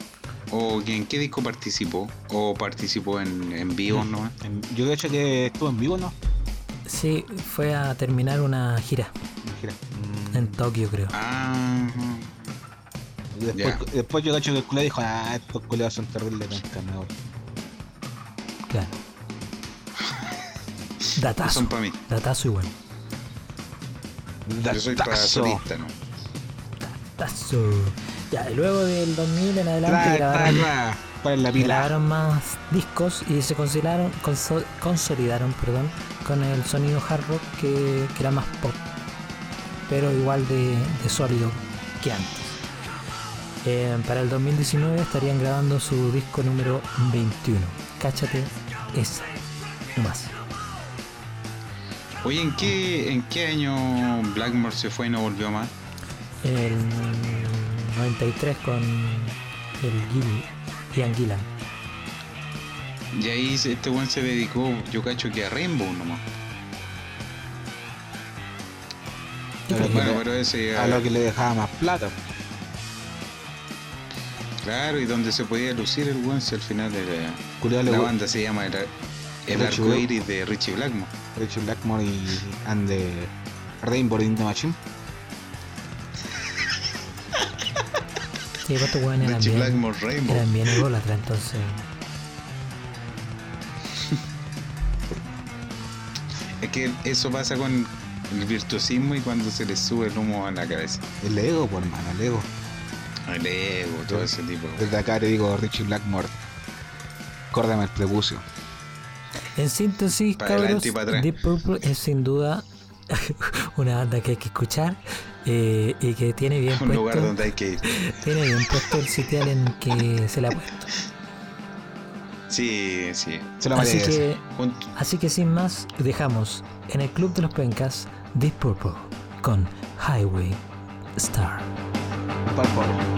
S1: ¿O en qué disco participó? ¿O participó en, en vivo nomás?
S2: En- Yo de hecho que estuvo en vivo, ¿no?
S3: Sí, fue a terminar una gira
S2: Gira.
S3: en Tokio, creo.
S1: Ah,
S2: Y después,
S1: Ya.
S2: después yo cacho que el culé dijo, ah, estos culeados son terribles, penca, me voy.
S3: Claro. Datazo.
S1: son para mí.
S3: Datazo igual.
S1: Yo soy para
S2: Datazo.
S1: solista, ¿no?
S3: Tazo. Ya, y luego del 2000 en adelante
S2: Tra,
S3: grabaron,
S2: tra. ¿Cuál es la pila?
S3: grabaron más discos y se consolidaron, conso- consolidaron perdón, con el sonido hard rock que, que era más pop, pero igual de, de sólido que antes. Eh, para el 2019 estarían grabando su disco número 21. Cáchate esa, no más.
S1: Oye, ¿en qué, ¿en qué año Blackmore se fue y no volvió más?
S3: En el 93 con el Gil, Ian Gillan.
S1: Y ahí este buen se dedicó, yo cacho que a Rainbow nomás. Bueno, pero ese...
S2: a lo que le dejaba más plata.
S1: Claro, y donde se podía lucir el buen si al final era-
S2: le
S1: la banda se llama El, el Arco Iris de Richie Blackmore.
S2: Richie Blackmore y and the Rainbow in the Machine.
S3: Sí, pues estos weones eran
S1: Richie
S3: bien,
S1: Blackmore Rainbow.
S3: eran bien ególatras, entonces.
S1: Es que eso pasa con el virtuosismo y cuando se les sube el humo a la cabeza.
S2: El ego, por hermano, el ego.
S1: El ego, todo ese tipo. de-
S2: Desde acá le digo Richie Blackmore. Córdame el prepucio.
S3: En síntesis,
S1: Pa'
S3: cabros. Deep Purple es sin duda una banda que hay que escuchar eh, y que tiene bien
S1: Un lugar donde hay que ir.
S3: tiene bien puesto el sitial en que se le ha puesto.
S1: Sí, sí.
S2: Se lo
S3: Así
S2: merece.
S3: que, así que sin más, dejamos en el Club de los Pencas Deep Purple con Highway Star.
S2: Por favor.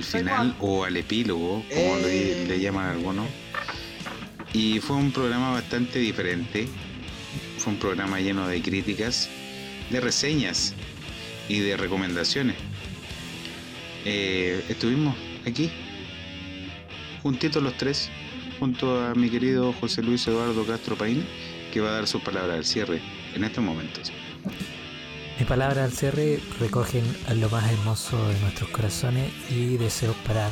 S1: Al final o al epílogo, como le,
S2: Eh.
S1: le llaman algunos. Y fue un programa bastante diferente. Fue un programa lleno de críticas, de reseñas y de recomendaciones. Eh, estuvimos aquí, juntitos los tres, junto a mi querido José Luis Eduardo Castro Paine, que va a dar sus palabras al cierre en estos momentos.
S3: Palabras al cierre recogen lo más hermoso de nuestros corazones y deseos para,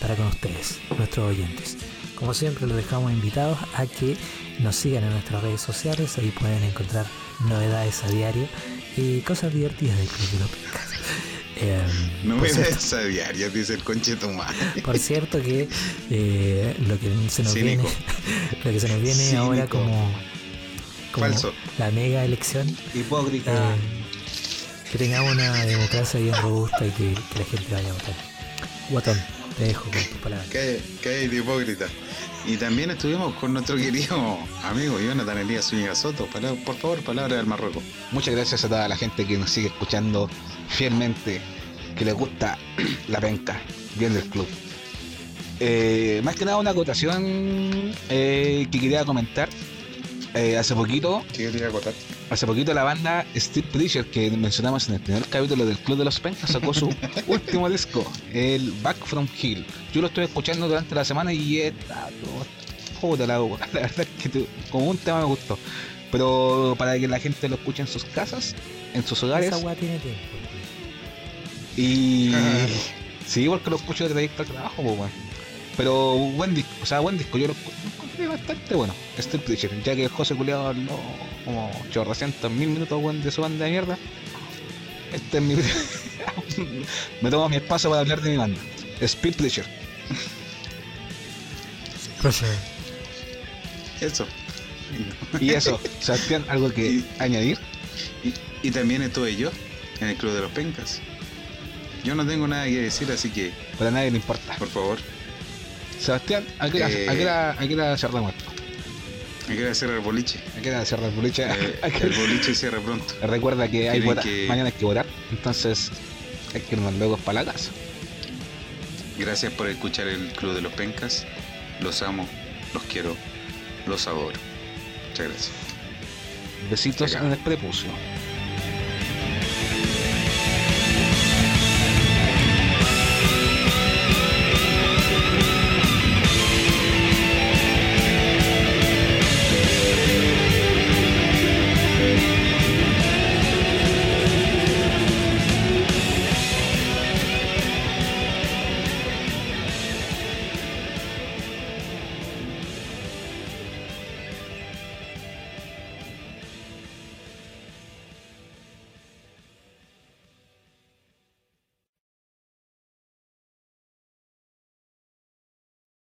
S3: para con ustedes, nuestros oyentes. Como siempre, los dejamos invitados a que nos sigan en nuestras redes sociales. Ahí pueden encontrar novedades a diario y cosas divertidas del Club de los Picas. Em,
S1: No
S3: por,
S1: me
S3: cierto,
S1: des a diario, dice el concheto
S3: por cierto que eh, lo que se nos
S1: Cínico.
S3: viene, lo que se nos viene ahora
S1: Cínico.
S3: como, como
S1: Falso.
S3: la mega elección
S2: Hipócrita.
S3: eh, que tengamos una democracia bien robusta y que, que la gente vaya a votar. Guatón, te dejo con tus palabras.
S1: ¿Qué, qué hay de hipócrita? Y también estuvimos con nuestro querido amigo Jonathan Elías Zúñiga Soto. Por favor, palabra del Marruecos.
S2: Muchas gracias a toda la gente que nos sigue escuchando fielmente, que les gusta la penca, bien del club. Eh, más que nada una acotación eh, que quería comentar. Eh, hace poquito,
S1: ¿Qué quería acotar?
S2: hace poquito la banda Steve Preacher que mencionamos en el primer capítulo del Club de los Pencas sacó su último disco, el Back from Hill. Yo lo estoy escuchando durante la semana y está puta la, la verdad es que tu- como un tema me gustó. Pero para que la gente lo escuche en sus casas, en sus hogares,
S3: Esa weá tiene tiempo.
S2: y
S1: Ah.
S2: sí, porque lo escucho de trayecto al trabajo, pues. Pero buen disco, o sea, buen disco, yo lo encontré bastante bueno. Steve Preacher, ya que José Culeado habló como chorrocientos mil minutos de su banda de mierda. Este es mi. Me tomo mi espacio para hablar de mi banda. Speed.
S3: Pressure.
S1: Eso.
S2: Y eso, Sebastián, algo que
S1: Y-
S2: añadir.
S1: Y, y también estuve yo en el Club de los Pencas. Yo no tengo nada que decir, así que,
S2: Para nadie le importa.
S1: por favor,
S2: Sebastián, ¿a qué hora- qué hora- a qué hora cerramos esto?
S1: el boliche.
S2: ¿A qué hora cierra el boliche?
S1: Eh,
S2: ¿A qué-
S1: el boliche cierra pronto.
S2: Recuerda que hay vota-
S1: que-
S2: mañana hay que votar, entonces hay que irnos luego para la casa.
S1: Gracias por escuchar el Club de los Pencas. Los amo, los quiero, los adoro. Muchas gracias.
S2: Besitos
S1: Acá.
S2: en el prepucio.